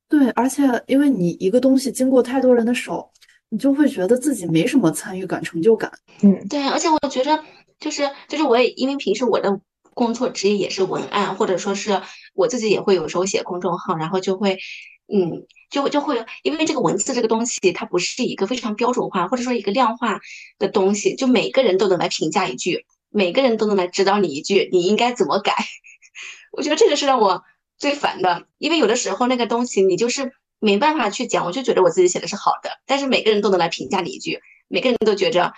H: 对，而且因为你一个东西经过太多人的手，你就会觉得自己没什么参与感、成就感。
B: 嗯，对，而且我觉得就是就是我也因为平时我的工作职业也是文案，或者说是我自己也会有时候写公众号，然后就会嗯就就会因为这个文字这个东西它不是一个非常标准化或者说一个量化的东西，就每个人都能来评价一句，每个人都能来指导你一句，你应该怎么改。我觉得这个是让我最烦的，因为有的时候那个东西你就是没办法去讲，我就觉得我自己写的是好的，但是每个人都能来评价你一句，每个人都觉着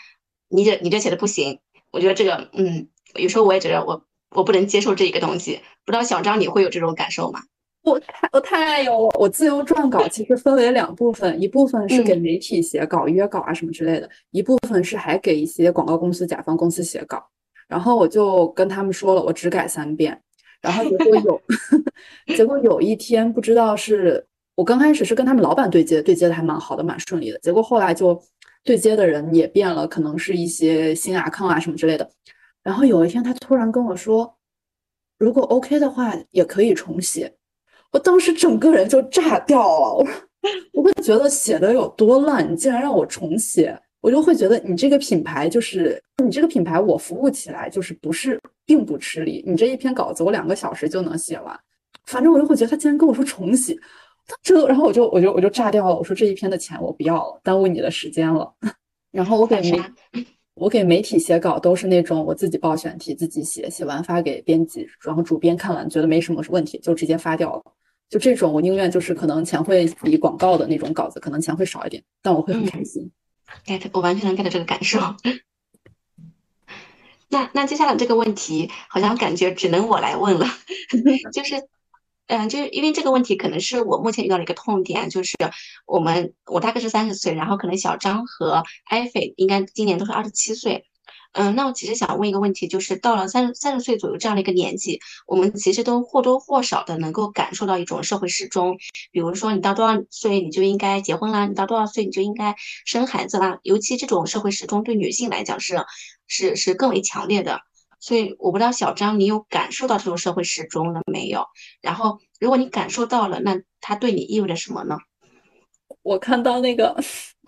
B: 你这你这写的不行。我觉得这个，嗯，有时候我也觉得我我不能接受这一个东西。不知道小张你会有这种感受吗？
H: 我太我太有，我自由撰稿其实分为两部分，一部分是给媒体写稿、约稿啊什么之类的，一部分是还给一些广告公司、甲方公司写稿。然后我就跟他们说了，我只改三遍。然后结果有，结果有一天不知道是我刚开始是跟他们老板对接，对接的还蛮好的，蛮顺利的。结果后来就对接的人也变了，可能是一些新阿康啊什么之类的。然后有一天他突然跟我说，如果 OK 的话也可以重写。我当时整个人就炸掉了，我 我会觉得写的有多烂，你竟然让我重写。我就会觉得你这个品牌就是你这个品牌，我服务起来就是不是并不吃力。你这一篇稿子我两个小时就能写完，反正我就会觉得他竟然跟我说重写，这然后我就我就我就炸掉了。我说这一篇的钱我不要了，耽误你的时间了。然后我给媒我给媒体写稿都是那种我自己报选题自己写，写完发给编辑，然后主编看完觉得没什么问题就直接发掉了。就这种我宁愿就是可能钱会比广告的那种稿子可能钱会少一点，但我会很开心。
B: get，我完全能 get 这个感受。那那接下来这个问题，好像感觉只能我来问了。就是，嗯，就是因为这个问题可能是我目前遇到的一个痛点，就是我们我大概是三十岁，然后可能小张和艾菲应该今年都是二十七岁。嗯，那我其实想问一个问题，就是到了三十三十岁左右这样的一个年纪，我们其实都或多或少的能够感受到一种社会时钟，比如说你到多少岁你就应该结婚啦，你到多少岁你就应该生孩子啦，尤其这种社会时钟对女性来讲是是是更为强烈的。所以我不知道小张你有感受到这种社会时钟了没有？然后如果你感受到了，那它对你意味着什么呢？
H: 我看到那个。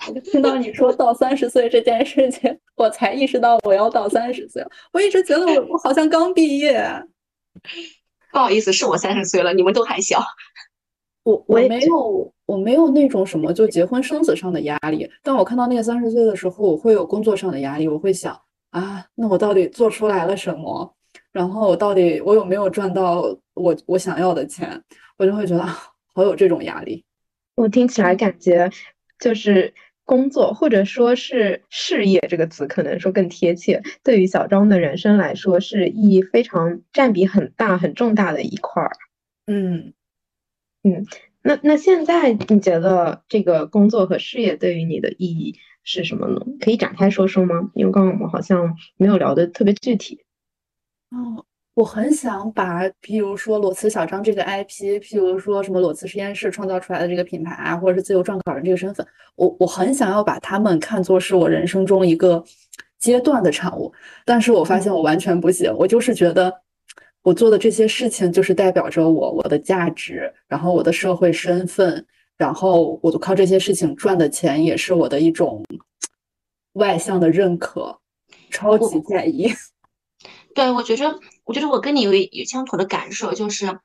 H: 听到你说到三十岁这件事情，我才意识到我要到三十岁了。我一直觉得我我好像刚毕业。
B: 不好意思，是我三十岁了，你们都还小。
H: 我我没有我没有那种什么就结婚生子上的压力，但我看到那个三十岁的时候，我会有工作上的压力。我会想啊，那我到底做出来了什么？然后我到底我有没有赚到我我想要的钱？我就会觉得好有这种压力。
G: 我听起来感觉就是。工作或者说是事业这个词，可能说更贴切。对于小张的人生来说，是意义非常占比很大、很重大的一块儿。
H: 嗯
G: 嗯，那那现在你觉得这个工作和事业对于你的意义是什么呢？可以展开说说吗？因为刚刚我们好像没有聊的特别具体。
H: 哦。我很想把，譬如说裸辞小张这个 IP，譬如说什么裸辞实验室创造出来的这个品牌啊，或者是自由撰稿人这个身份，我我很想要把他们看作是我人生中一个阶段的产物。但是我发现我完全不行，我就是觉得我做的这些事情就是代表着我我的价值，然后我的社会身份，然后我靠这些事情赚的钱也是我的一种外向的认可，超级在意。
B: 对，我觉着。我觉得我跟你有有相同的感受，就是，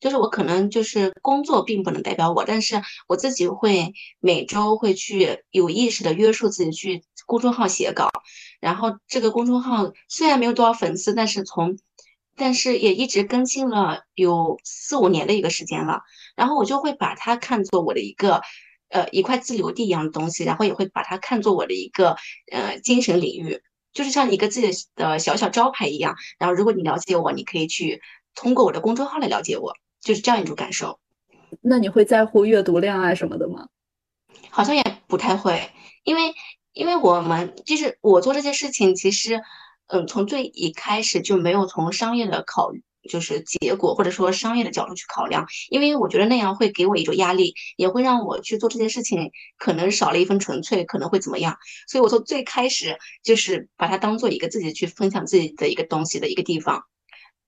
B: 就是我可能就是工作并不能代表我，但是我自己会每周会去有意识的约束自己去公众号写稿，然后这个公众号虽然没有多少粉丝，但是从，但是也一直更新了有四五年的一个时间了，然后我就会把它看作我的一个，呃，一块自留地一样的东西，然后也会把它看作我的一个，呃，精神领域。就是像一个自己的小小招牌一样，然后如果你了解我，你可以去通过我的公众号来了解我，就是这样一种感受。
H: 那你会在乎阅读量啊什么的吗？
B: 好像也不太会，因为因为我们就是我做这些事情，其实嗯，从最一开始就没有从商业的考虑。就是结果，或者说商业的角度去考量，因为我觉得那样会给我一种压力，也会让我去做这件事情可能少了一份纯粹，可能会怎么样？所以我从最开始就是把它当做一个自己去分享自己的一个东西的一个地方。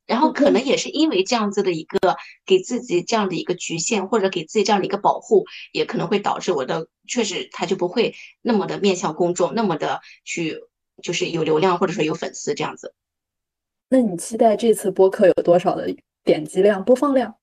B: 然后可能也是因为这样子的一个给自己这样的一个局限，或者给自己这样的一个保护，也可能会导致我的确实他就不会那么的面向公众，那么的去就是有流量或者说有粉丝这样子。
H: 那你期待这次播客有多少的点击量、播放量？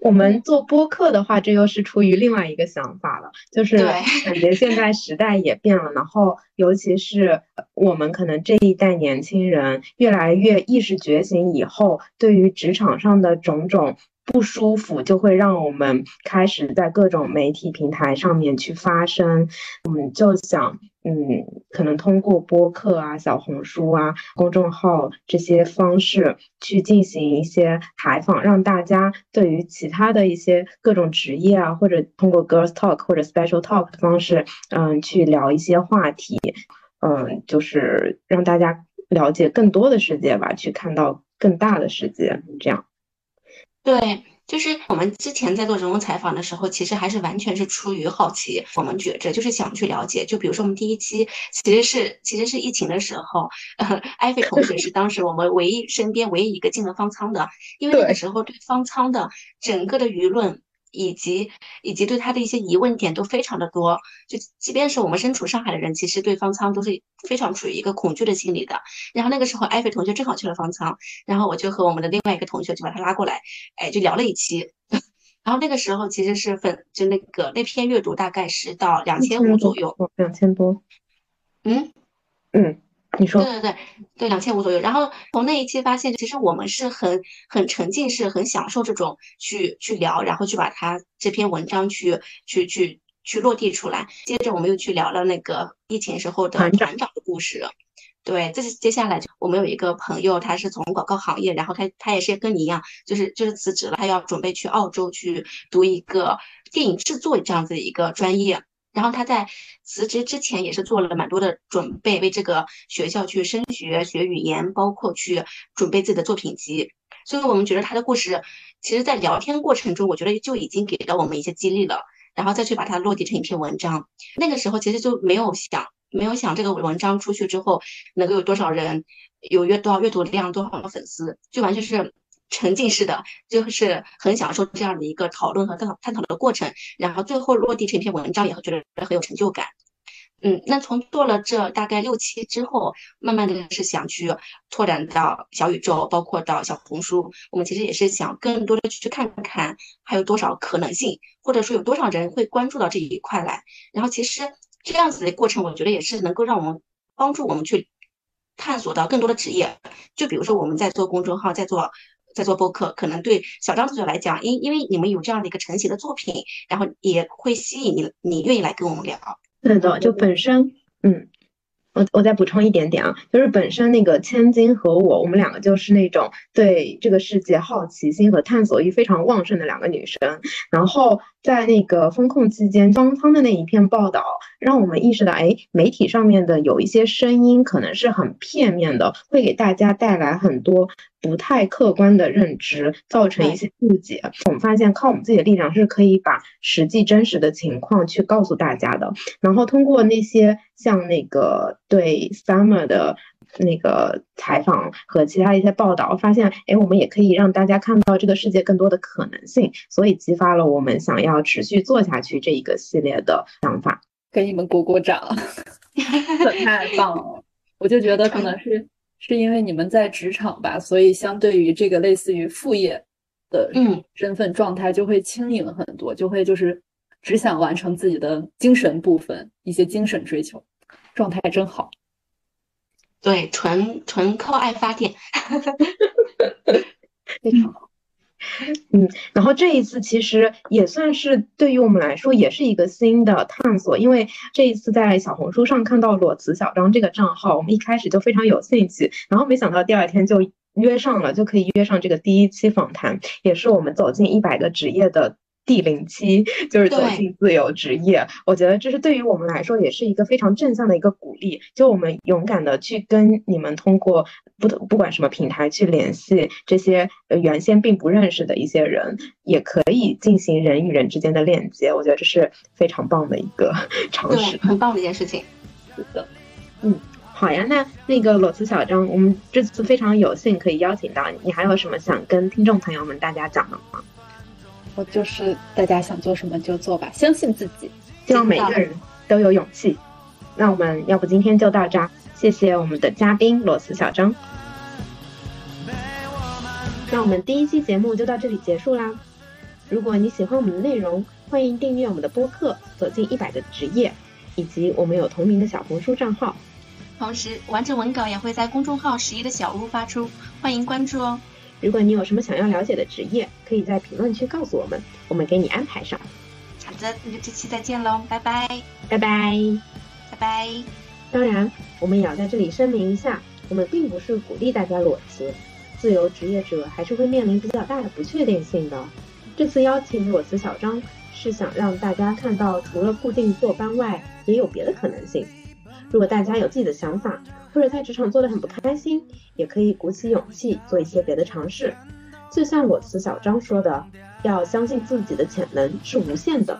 G: 我们做播客的话，这又是出于另外一个想法了，就是感觉现在时代也变了，然后尤其是我们可能这一代年轻人越来越意识觉醒以后，对于职场上的种种。不舒服就会让我们开始在各种媒体平台上面去发声，我们，就想，嗯，可能通过播客啊、小红书啊、公众号这些方式去进行一些采访，让大家对于其他的一些各种职业啊，或者通过 Girls Talk 或者 Special Talk 的方式，嗯，去聊一些话题，嗯，就是让大家了解更多的世界吧，去看到更大的世界，这样。
B: 对，就是我们之前在做人物采访的时候，其实还是完全是出于好奇。我们觉着就是想去了解，就比如说我们第一期其实是其实是疫情的时候，艾菲同学是当时我们唯一身边唯一一个进了方舱的，因为那个时候对方舱的整个的舆论。以及以及对他的一些疑问点都非常的多，就即便是我们身处上海的人，其实对方舱都是非常处于一个恐惧的心理的。然后那个时候，艾菲同学正好去了方舱，然后我就和我们的另外一个同学就把他拉过来，哎，就聊了一期。然后那个时候其实是粉，就那个那篇阅读大概是到两千五左右，
G: 两千多。
B: 嗯
G: 嗯。你说
B: 对对对对，两千五左右。然后从那一期发现，其实我们是很很沉浸式、很享受这种去去聊，然后去把它这篇文章去去去去落地出来。接着我们又去聊了那个疫情时候的团长的故事。对，这是接下来我们有一个朋友，他是从广告行业，然后他他也是跟你一样，就是就是辞职了，他要准备去澳洲去读一个电影制作这样子一个专业。然后他在辞职之前也是做了蛮多的准备，为这个学校去升学、学语言，包括去准备自己的作品集。所以我们觉得他的故事，其实，在聊天过程中，我觉得就已经给到我们一些激励了。然后再去把它落地成一篇文章，那个时候其实就没有想，没有想这个文章出去之后能够有多少人有阅多少阅读量、多少粉丝，就完全是。沉浸式的，就是很享受这样的一个讨论和探讨探讨的过程，然后最后落地成一篇文章，也会觉得很有成就感。嗯，那从做了这大概六期之后，慢慢的是想去拓展到小宇宙，包括到小红书。我们其实也是想更多的去看看还有多少可能性，或者说有多少人会关注到这一块来。然后其实这样子的过程，我觉得也是能够让我们帮助我们去探索到更多的职业。就比如说我们在做公众号，在做。在做播客，可能对小张同学来讲，因因为你们有这样的一个成型的作品，然后也会吸引你，你愿意来跟我们聊。
G: 对的，就本身，嗯。我我再补充一点点啊，就是本身那个千金和我，我们两个就是那种对这个世界好奇心和探索欲非常旺盛的两个女生。然后在那个风控期间，方舱的那一篇报道，让我们意识到，哎，媒体上面的有一些声音可能是很片面的，会给大家带来很多不太客观的认知，造成一些误解。我们发现，靠我们自己的力量是可以把实际真实的情况去告诉大家的。然后通过那些。像那个对 Summer 的那个采访和其他一些报道，发现哎，我们也可以让大家看到这个世界更多的可能性，所以激发了我们想要持续做下去这一个系列的想法。
H: 给你们鼓鼓掌，太棒了！我就觉得可能是是因为你们在职场吧，所以相对于这个类似于副业的身份状态就会轻盈很多，就会就是。只想完成自己的精神部分，一些精神追求，状态真好。
B: 对，纯纯靠爱发电，
H: 非常好。
G: 嗯，然后这一次其实也算是对于我们来说也是一个新的探索，因为这一次在小红书上看到裸辞小张这个账号，我们一开始就非常有兴趣，然后没想到第二天就约上了，就可以约上这个第一期访谈，也是我们走进一百个职业的。第零期就是走进自由职业，我觉得这是对于我们来说也是一个非常正向的一个鼓励。就我们勇敢的去跟你们通过不不管什么平台去联系这些原先并不认识的一些人，也可以进行人与人之间的链接。我觉得这是非常棒的一个 尝试，
B: 很棒的一件事情。
G: 是的，嗯。好呀，那那个裸辞小张，我们这次非常有幸可以邀请到你，你还有什么想跟听众朋友们大家讲的吗？
H: 我就是大家想做什么就做吧，相信自己，
G: 希望每个人都有勇气。那我们要不今天就到这，谢谢我们的嘉宾裸辞小张。那我们第一期节目就到这里结束啦。如果你喜欢我们的内容，欢迎订阅我们的播客《走进一百个职业》，以及我们有同名的小红书账号。
B: 同时，完整文稿也会在公众号“十一的小屋”发出，欢迎关注哦。
G: 如果你有什么想要了解的职业，可以在评论区告诉我们，我们给你安排上。
B: 好的，那就这期再见喽，拜拜，
G: 拜拜，
B: 拜拜。
G: 当然，我们也要在这里声明一下，我们并不是鼓励大家裸辞，自由职业者还是会面临比较大的不确定性的。这次邀请裸辞小张，是想让大家看到，除了固定坐班外，也有别的可能性。如果大家有自己的想法，或者在职场做的很不开心，也可以鼓起勇气做一些别的尝试。就像我司小张说的，要相信自己的潜能是无限的。